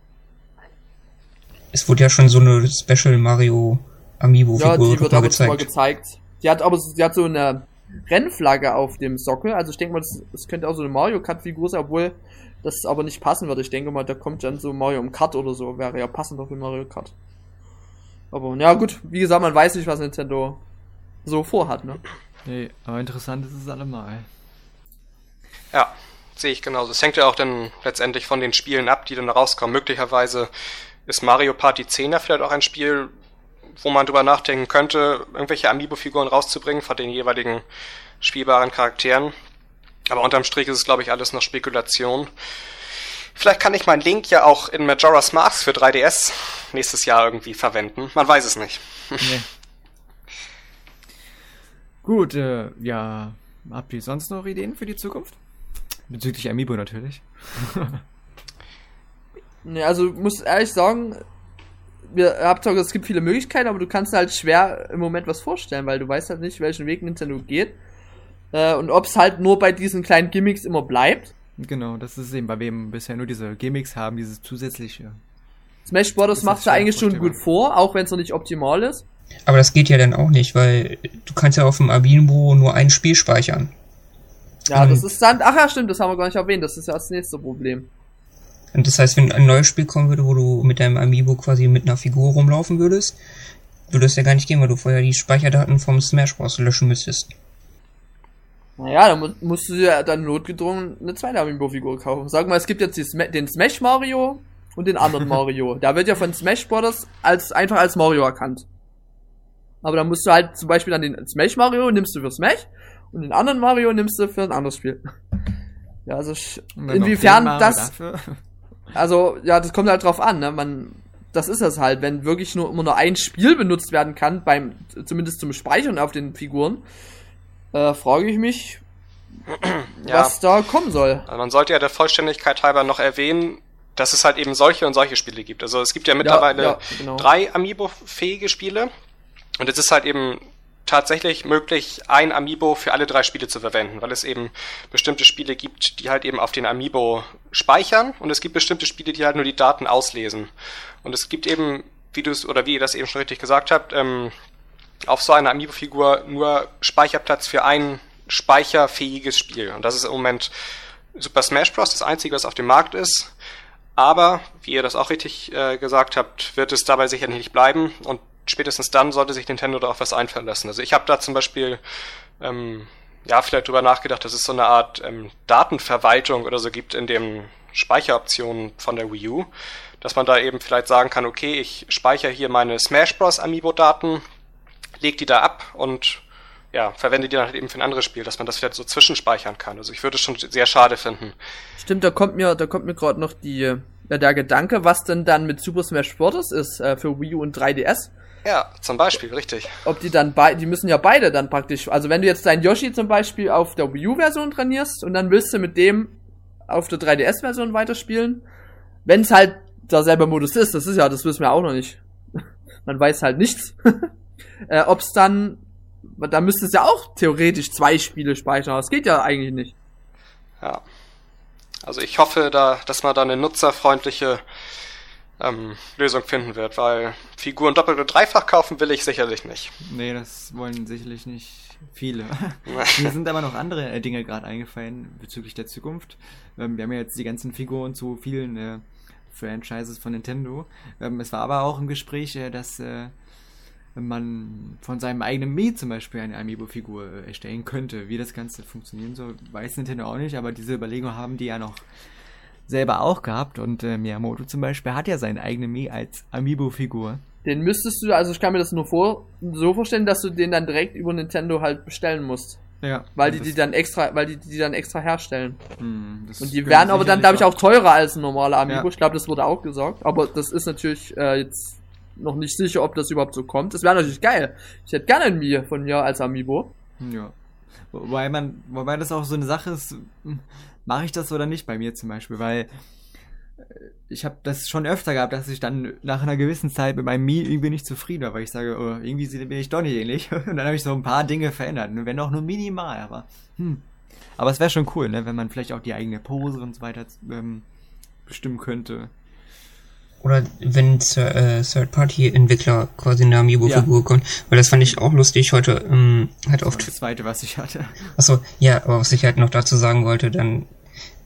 Es wurde ja schon so eine Special Mario Amiibo Ja, Figur die wird mal aber schon mal gezeigt. gezeigt. Die hat aber, die hat so eine Rennflagge auf dem Sockel, also ich denke mal, das, das könnte auch so eine Mario Kart-Figur sein, obwohl das aber nicht passen würde. Ich denke mal, da kommt dann so Mario im Kart oder so, wäre ja passender für Mario Kart. Aber, ja gut, wie gesagt, man weiß nicht, was Nintendo so vorhat, ne? nee, aber interessant ist es allemal. Ja, sehe ich genauso. Es hängt ja auch dann letztendlich von den Spielen ab, die dann rauskommen. Möglicherweise ist Mario Party 10 ja vielleicht auch ein Spiel, wo man drüber nachdenken könnte, irgendwelche Amiibo-Figuren rauszubringen von den jeweiligen spielbaren Charakteren. Aber unterm Strich ist es, glaube ich, alles noch Spekulation. Vielleicht kann ich meinen Link ja auch in Majora's Mask für 3DS nächstes Jahr irgendwie verwenden. Man weiß es nicht. Nee. Gut, äh, ja, habt ihr sonst noch Ideen für die Zukunft? Bezüglich Amiibo natürlich. Ne, also muss ehrlich sagen, wir habt zwar es gibt viele Möglichkeiten, aber du kannst halt schwer im Moment was vorstellen, weil du weißt halt nicht, welchen Weg Nintendo geht. Äh, und ob es halt nur bei diesen kleinen Gimmicks immer bleibt. Genau, das ist eben, weil wir eben bisher nur diese Gimmicks haben, dieses zusätzliche. Smash Bros. Macht ja eigentlich schon gut vor, auch wenn es noch nicht optimal ist. Aber das geht ja dann auch nicht, weil du kannst ja auf dem Amiibo nur ein Spiel speichern. Ja, das ist dann, ach ja, stimmt, das haben wir gar nicht erwähnt, das ist ja das nächste Problem. Und das heißt, wenn ein neues Spiel kommen würde, wo du mit deinem Amiibo quasi mit einer Figur rumlaufen würdest, würde es ja gar nicht gehen, weil du vorher die Speicherdaten vom Smash Bros. löschen müsstest. Naja, dann mu- musst du dir dann notgedrungen eine zweite Amiibo-Figur kaufen. Sag mal, es gibt jetzt Sma den Smash Mario und den anderen Mario. Da wird ja von Smash Bros. als, einfach als Mario erkannt. Aber dann musst du halt zum Beispiel dann den Smash Mario nimmst du für Smash und den anderen Mario nimmst du für ein anderes Spiel. Ja, also inwiefern das, Dafür. also ja, das kommt halt drauf an, ne? Man, das ist das halt, wenn wirklich nur immer nur ein Spiel benutzt werden kann, beim zumindest zum Speichern auf den Figuren, äh, frage ich mich, Ja. was da kommen soll. Also man sollte ja der Vollständigkeit halber noch erwähnen, dass es halt eben solche und solche Spiele gibt. Also es gibt ja mittlerweile ja, genau. drei Amiibo-fähige Spiele und es ist halt eben tatsächlich möglich, ein Amiibo für alle drei Spiele zu verwenden, weil es eben bestimmte Spiele gibt, die halt eben auf den Amiibo speichern und es gibt bestimmte Spiele, die halt nur die Daten auslesen. Und es gibt eben, wie du es oder wie ihr das eben schon richtig gesagt habt, ähm, auf so einer Amiibo-Figur nur Speicherplatz für ein speicherfähiges Spiel. Und das ist im Moment Super Smash Bros. das einzige, was auf dem Markt ist. Aber, wie ihr das auch richtig äh, gesagt habt, wird es dabei sicherlich nicht bleiben und spätestens dann sollte sich Nintendo da auch was einfallen lassen. Also ich habe da zum Beispiel ähm, ja vielleicht drüber nachgedacht, dass es so eine Art ähm, Datenverwaltung oder so gibt in dem Speicheroptionen von der Wii U, dass man da eben vielleicht sagen kann, okay, ich speichere hier meine Smash Bros. Amiibo-Daten, leg die da ab und ja, verwende die dann halt eben für ein anderes Spiel, dass man das vielleicht so zwischenspeichern kann. Also ich würde es schon sehr schade finden. Stimmt, da kommt mir, da kommt mir gerade noch die, ja, der Gedanke, was denn dann mit Super Smash Bros. ist äh, für Wii U und 3DS. Ja, zum Beispiel, richtig. Ob die dann beide, die müssen ja beide dann praktisch, also wenn du jetzt deinen Yoshi zum Beispiel auf der Wii U-Version trainierst und dann willst du mit dem auf der 3DS-Version weiterspielen, wenn es halt derselbe Modus ist, das ist ja, das wissen wir auch noch nicht. Man weiß halt nichts. äh, Ob es dann da müsste es ja auch theoretisch zwei Spiele speichern. Das geht ja eigentlich nicht. Ja. Also ich hoffe, da, dass man da eine nutzerfreundliche ähm, Lösung finden wird, weil Figuren doppelt und dreifach kaufen will ich sicherlich nicht. Nee, das wollen sicherlich nicht viele. Mir sind aber noch andere äh, Dinge gerade eingefallen bezüglich der Zukunft. Ähm, wir haben ja jetzt die ganzen Figuren zu vielen äh, Franchises von Nintendo. Ähm, es war aber auch im Gespräch, äh, dass äh, man von seinem eigenen Mii zum Beispiel eine Amiibo-Figur äh, erstellen könnte. Wie das Ganze funktionieren soll, weiß Nintendo auch nicht, aber diese Überlegung haben die ja noch selber auch gehabt und äh, Miyamoto zum Beispiel hat ja seine eigene Mii als Amiibo-Figur. Den müsstest du, also ich kann mir das nur vor, so vorstellen, dass du den dann direkt über Nintendo halt bestellen musst. Ja. Weil die die dann extra, weil die die dann extra herstellen. Hm, und die werden aber dann, glaube ich, auch teurer als ein normaler Amiibo. Ja. Ich glaube, das wurde auch gesagt. Aber das ist natürlich äh, jetzt noch nicht sicher, ob das überhaupt so kommt. Das wäre natürlich geil. Ich hätte gerne ein Mii von mir als Amiibo. Ja. Wobei man, wobei das auch so eine Sache ist, hm, mache ich das oder nicht bei mir zum Beispiel, weil äh, ich habe das schon öfter gehabt, dass ich dann nach einer gewissen Zeit mit meinem Mii irgendwie nicht zufrieden war, weil ich sage, oh, irgendwie bin ich doch nicht ähnlich. Und dann habe ich so ein paar Dinge verändert, wenn auch nur minimal, aber hm. Aber es wäre schon cool, ne, wenn man vielleicht auch die eigene Pose und so weiter ähm, bestimmen könnte. Oder wenn äh, Third-Party-Entwickler quasi eine Amiibo-Figur Ja. kommen. Weil das fand ich auch lustig heute. Ähm, halt auf Das zweite, was ich hatte. Achso, ja, aber was ich halt noch dazu sagen wollte, dann,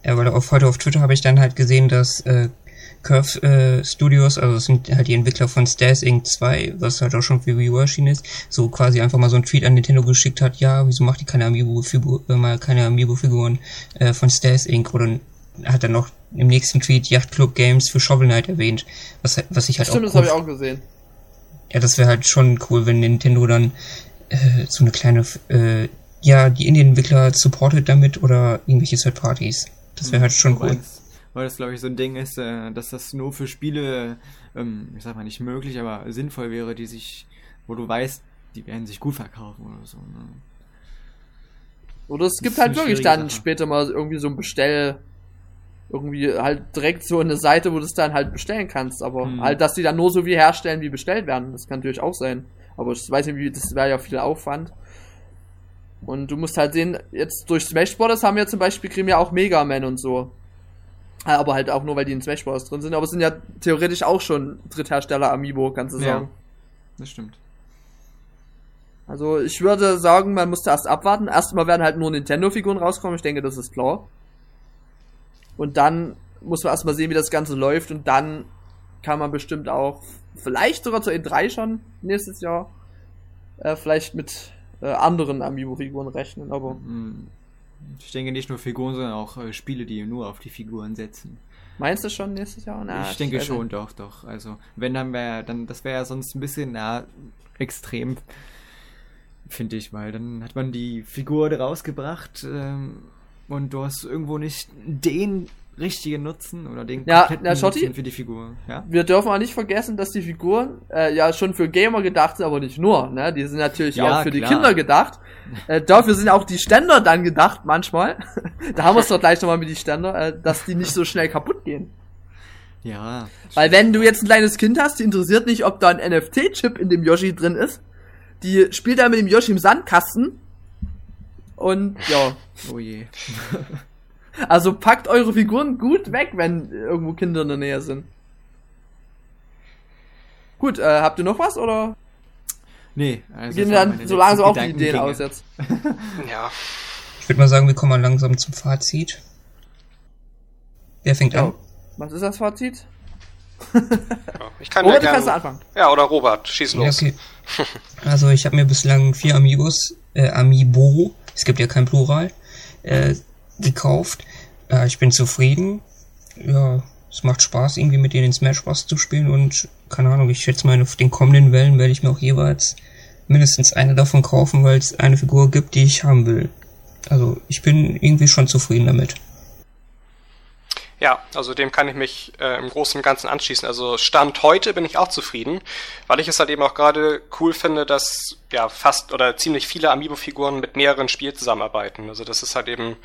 äh, weil auf, heute auf Twitter habe ich dann halt gesehen, dass äh, Curve äh, Studios, also es sind halt die Entwickler von Stairs Inc. 2, was halt auch schon für Wii U erschienen ist, so quasi einfach mal so einen Tweet an Nintendo geschickt hat, ja, wieso macht ihr keine Amiibo-Figur, äh, mal keine Amiibo-Figuren äh, von Stairs Inc. oder hat dann noch im nächsten Tweet Yacht Club Games für Shovel Knight erwähnt, was, was ich halt Stimmt, auch das habe ich cool auch gesehen. ja, das wäre halt schon cool, wenn Nintendo dann äh, so eine kleine, äh, ja, die Indie-Entwickler supportet damit oder irgendwelche Third Parties. Das wäre halt schon cool. Weil das, glaube ich, so ein Ding ist, äh, dass das nur für Spiele, ähm, ich sag mal nicht möglich, aber sinnvoll wäre, die sich, wo du weißt, die werden sich gut verkaufen oder so. Ne? Oder es Das gibt halt wirklich dann Sache. später mal irgendwie so ein Bestell, irgendwie halt direkt so eine Seite, wo du es dann halt bestellen kannst. Aber Hm. halt, dass die dann nur so wie herstellen, wie bestellt werden. Das kann natürlich auch sein. Aber ich weiß nicht, wie, das wäre ja viel Aufwand. Und du musst halt sehen, jetzt durch Smash Bros. haben wir zum Beispiel, kriegen wir auch Mega Man und so. Aber halt auch nur, weil die in Smash Bros. drin sind. Aber es sind ja theoretisch auch schon Dritthersteller Amiibo, kannst du Ja. sagen. Das stimmt. Also ich würde sagen, man musste erst abwarten. Erstmal werden halt nur Nintendo-Figuren rauskommen, ich denke, das ist klar. Und dann muss man erstmal sehen, wie das Ganze läuft und dann kann man bestimmt auch, vielleicht sogar zur E3 schon nächstes Jahr, äh, vielleicht mit äh, anderen Amiibo-Figuren rechnen, aber Hm. Ich denke nicht nur Figuren, sondern auch äh, Spiele, die nur auf die Figuren setzen. meinst du schon nächstes Jahr? Na, ich denke weiß schon, nicht. doch, doch. Also, wenn dann wäre, dann, das wäre ja sonst ein bisschen, na, extrem, finde ich, weil dann hat man die Figur rausgebracht ähm, und du hast irgendwo nicht den richtigen Nutzen oder den Ja, kompletten na, Schotti? Nutzen für die Figur. Ja? Wir dürfen auch nicht vergessen, dass die Figuren äh, ja schon für Gamer gedacht sind, aber nicht nur. Ne? Die sind natürlich Ja, auch für die klar. Kinder gedacht. Äh, dafür sind auch die Ständer dann gedacht manchmal. da haben wir es doch gleich nochmal mit die Ständer, äh, dass die nicht so schnell kaputt gehen. Ja. Weil wenn du jetzt ein kleines Kind hast, die interessiert nicht, ob da ein NFT-Chip in dem Yoshi drin ist. Die spielt da mit dem Yoshi im Sandkasten. Und ja, Oh je. also packt eure Figuren gut weg, wenn irgendwo Kinder in der Nähe sind. Gut, äh, habt ihr noch was oder Nee, also gehen dann so langsam auch die Ideen aus jetzt? Ja. Ich würde mal sagen, wir kommen mal langsam zum Fazit. Wer fängt Ja. an? Was ist das Fazit? Ja, ich kann Robert, ja du kannst du gern, anfangen. Ja, oder Robert, schieß Ja, los. okay. Also ich habe mir bislang vier Amigos, äh, Amiibo, es gibt ja kein Plural, äh, gekauft. Äh, ich bin zufrieden. Ja, es macht Spaß, irgendwie mit denen Smash Bros. zu spielen und keine Ahnung, ich schätze mal, auf den kommenden Wellen werde ich mir auch jeweils mindestens eine davon kaufen, weil es eine Figur gibt, die ich haben will. Also ich bin irgendwie schon zufrieden damit. Ja, also dem kann ich mich äh, im Großen und Ganzen anschließen. Also Stand heute bin ich auch zufrieden, weil ich es halt eben auch gerade cool finde, dass ja fast oder ziemlich viele Amiibo-Figuren mit mehreren Spielen zusammenarbeiten. Also das ist halt eben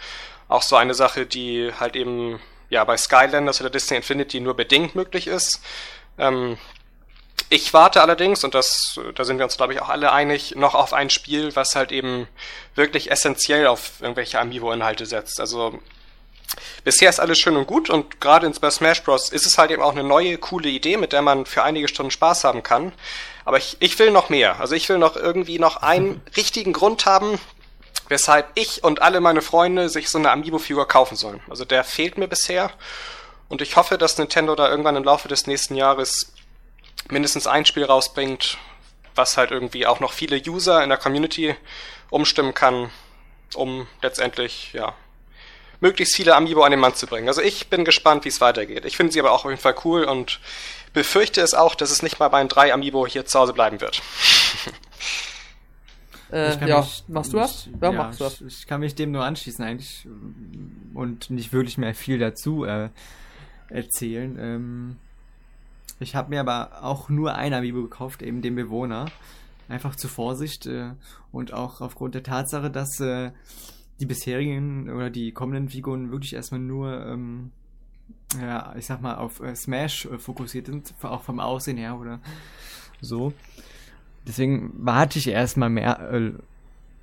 auch so eine Sache, die halt eben ja bei Skylanders oder Disney Infinity nur bedingt möglich ist. Ähm, ich warte allerdings, und das, da sind wir uns, glaube ich, auch alle einig, noch auf ein Spiel, was halt eben wirklich essentiell auf irgendwelche Amiibo-Inhalte setzt. Also bisher ist alles schön und gut und gerade in Super Smash Bros. ist es halt eben auch eine neue, coole Idee, mit der man für einige Stunden Spaß haben kann. Aber ich, ich will noch mehr. Also ich will noch irgendwie noch einen richtigen Grund haben, weshalb ich und alle meine Freunde sich so eine Amiibo-Figur kaufen sollen. Also der fehlt mir bisher. Und ich hoffe, dass Nintendo da irgendwann im Laufe des nächsten Jahres mindestens ein Spiel rausbringt, was halt irgendwie auch noch viele User in der Community umstimmen kann, um letztendlich, ja, möglichst viele Amiibo an den Mann zu bringen. Also ich bin gespannt, wie es weitergeht. Ich finde sie aber auch auf jeden Fall cool und befürchte es auch, dass es nicht mal bei den drei Amiibo hier zu Hause bleiben wird. Äh, Ich kann ja, mich- machst du was? ich- Ja, machst du was. ich, ich kann mich dem nur anschließen eigentlich und nicht wirklich mehr viel dazu äh, erzählen. Ähm, ich habe mir aber auch nur ein Amiibo gekauft, eben den Bewohner. Einfach zur Vorsicht äh, und auch aufgrund der Tatsache, dass äh, die bisherigen oder die kommenden Figuren wirklich erstmal nur, ähm, ja, ich sag mal, auf äh, Smash äh, fokussiert sind, auch vom Aussehen her oder so. Deswegen warte ich erstmal mehr, äh,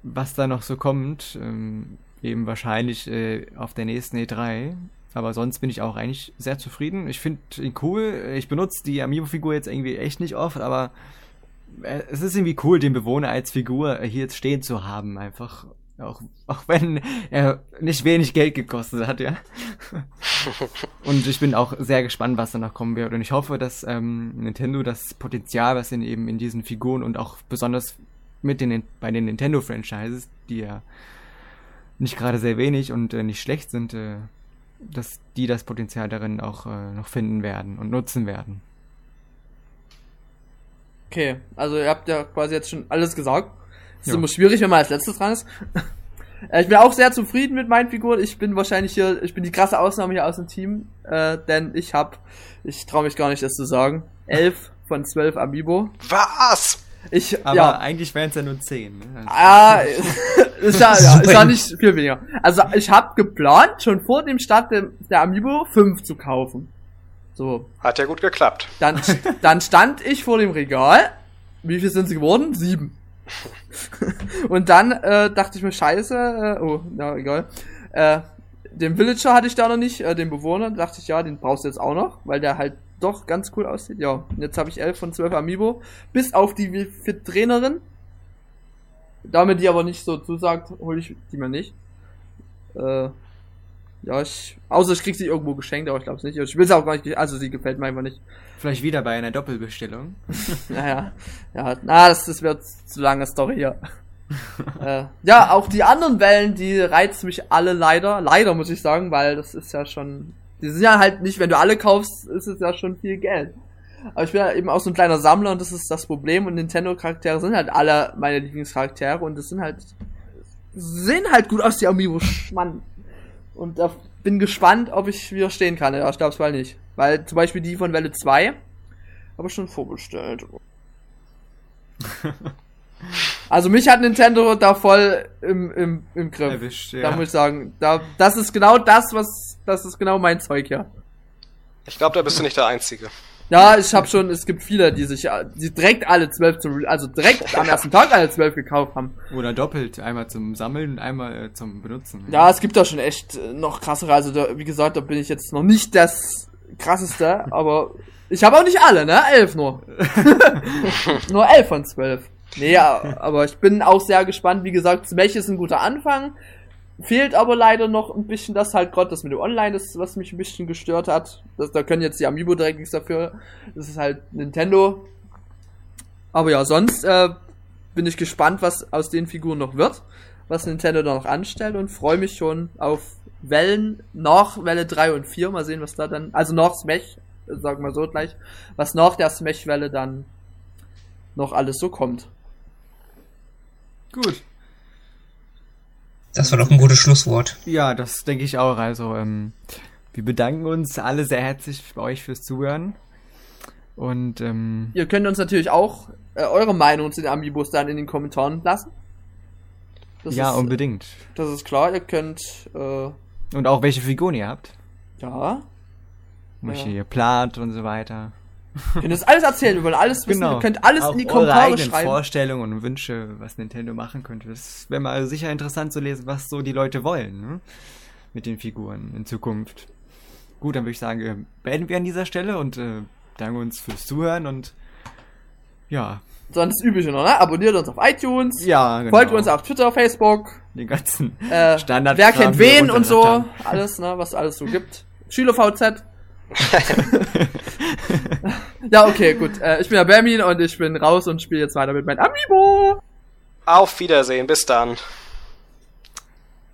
was da noch so kommt. Ähm, eben wahrscheinlich äh, auf der nächsten E3. Aber sonst bin ich auch eigentlich sehr zufrieden. Ich finde ihn cool. Ich benutze die Amiibo-Figur jetzt irgendwie echt nicht oft, aber äh, es ist irgendwie cool, den Bewohner als Figur äh, hier jetzt stehen zu haben. Einfach. Auch, auch wenn er nicht wenig Geld gekostet hat, ja. Und ich bin auch sehr gespannt, was da noch kommen wird. Und ich hoffe, dass ähm, Nintendo das Potenzial, was in eben in diesen Figuren und auch besonders mit den bei den Nintendo-Franchises, die ja nicht gerade sehr wenig und äh, nicht schlecht sind, äh, dass die das Potenzial darin auch äh, noch finden werden und nutzen werden. Okay, also ihr habt ja quasi jetzt schon alles gesagt. Es ist Ja. immer schwierig, wenn man als letztes dran ist. Äh, ich bin auch sehr zufrieden mit meinen Figuren. Ich bin wahrscheinlich hier, ich bin die krasse Ausnahme hier aus dem Team, äh, denn ich habe, ich traue mich gar nicht, das zu sagen, elf von zwölf Amiibo. Was? Ich, Aber ja, eigentlich wären es ja nur zehn. Ne? Also- Ah, ist ja, ja, ist ja nicht viel weniger. Also ich habe geplant, schon vor dem Start der, der Amiibo fünf zu kaufen. So, Hat ja gut geklappt. dann, dann stand ich vor dem Regal. Wie viel sind sie geworden? Sieben. Und dann äh, dachte ich mir, scheiße, äh, oh, na egal. Äh, den Villager hatte ich da noch nicht, äh, den Bewohner, dachte ich, ja, den brauchst du jetzt auch noch, weil der halt doch ganz cool aussieht. Ja, jetzt habe ich elf von zwölf Amiibo, bis auf die Fit Trainerin. Damit die aber nicht so zusagt, hole ich die mir nicht. Äh, ja, ich, außer ich krieg sie irgendwo geschenkt, aber ich glaube es nicht. Ich will sie auch gar nicht, also sie gefällt mir einfach nicht. Vielleicht wieder bei einer Doppelbestellung. Naja, ja, na, das, das wird zu lange Story hier. äh, ja, auch die anderen Wellen, die reizen mich alle leider. Leider muss ich sagen, weil das ist ja schon. Die sind ja halt nicht, wenn du alle kaufst, ist es ja schon viel Geld. Aber ich bin ja eben auch so ein kleiner Sammler und das ist das Problem. Und Nintendo-Charaktere sind halt alle meine Lieblingscharaktere und das sind halt. Sehen halt gut aus, die Amiibos. Mann. Und da bin gespannt, ob ich widerstehen kann. Ja, ich glaub's mal nicht. Weil zum Beispiel die von Welle 2 habe ich schon vorbestellt. Also mich hat Nintendo da voll im, im, im Griff. Erwischt, Da ja. muss ich sagen, da, das ist genau das, was, das ist genau mein Zeug hier. Ich glaube, da bist du nicht der Einzige. Ja, ich habe schon, es gibt viele, die sich, die direkt alle zwölf zum, also direkt am ersten Tag alle zwölf gekauft haben. Oder doppelt. Einmal zum Sammeln und einmal äh, zum Benutzen. Ja, es gibt da schon echt äh, noch krassere, also da, wie gesagt, da bin ich jetzt noch nicht das krasseste, aber ich habe auch nicht alle, ne? Elf nur. nur elf von zwölf. Nee, ja, aber ich bin auch sehr gespannt. Wie gesagt, Smash ist ein guter Anfang. Fehlt aber leider noch ein bisschen das halt gerade das mit dem Online ist, was mich ein bisschen gestört hat. Das, da können jetzt die Amiibo direkt nichts dafür. Das ist halt Nintendo. Aber ja, sonst äh, bin ich gespannt, was aus den Figuren noch wird, was Nintendo da noch anstellt und freue mich schon auf Wellen nach Welle 3 und 4. Mal sehen, was da dann, also nach Smash, sagen wir so gleich, was nach der Smash-Welle dann noch alles so kommt. Gut. Das war doch ein gutes Schlusswort. Ja, das denke ich auch. Also, ähm, wir bedanken uns alle sehr herzlich bei euch fürs Zuhören. Und ähm, Ihr könnt uns natürlich auch äh, eure Meinung zu den Amiibos dann in den Kommentaren lassen. Das ja, ist, unbedingt. Das ist klar, ihr könnt, äh, Und auch welche Figuren ihr habt. ja, Welche Ja. ihr plant und so weiter. Könnt das alles erzählen, wir wollen alles wissen, ihr könnt alles Genau. Auch in die Kommentare schreiben. Vorstellungen und Wünsche, was Nintendo machen könnte. Das wäre mal sicher interessant zu lesen, was so die Leute wollen, ne? Mit den Figuren in Zukunft. Gut, dann würde ich sagen, äh, beenden wir an dieser Stelle und äh, danken uns fürs Zuhören und ja. Sonst das Übliche noch, ne? Abonniert uns auf iTunes, Ja, genau. folgt uns auf Twitter, Facebook, Den ganzen äh, Standard. wer kennt wen und so, alles, ne, was alles so gibt. SchülerVZ ja, okay, gut. Äh, ich bin der Bermin und ich bin raus und spiele jetzt weiter mit meinem Amiibo. Auf Wiedersehen, bis dann.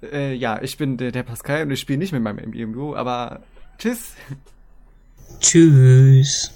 Äh, ja, ich bin der, der Pascal und ich spiele nicht mit meinem Amiibo, aber tschüss. Tschüss.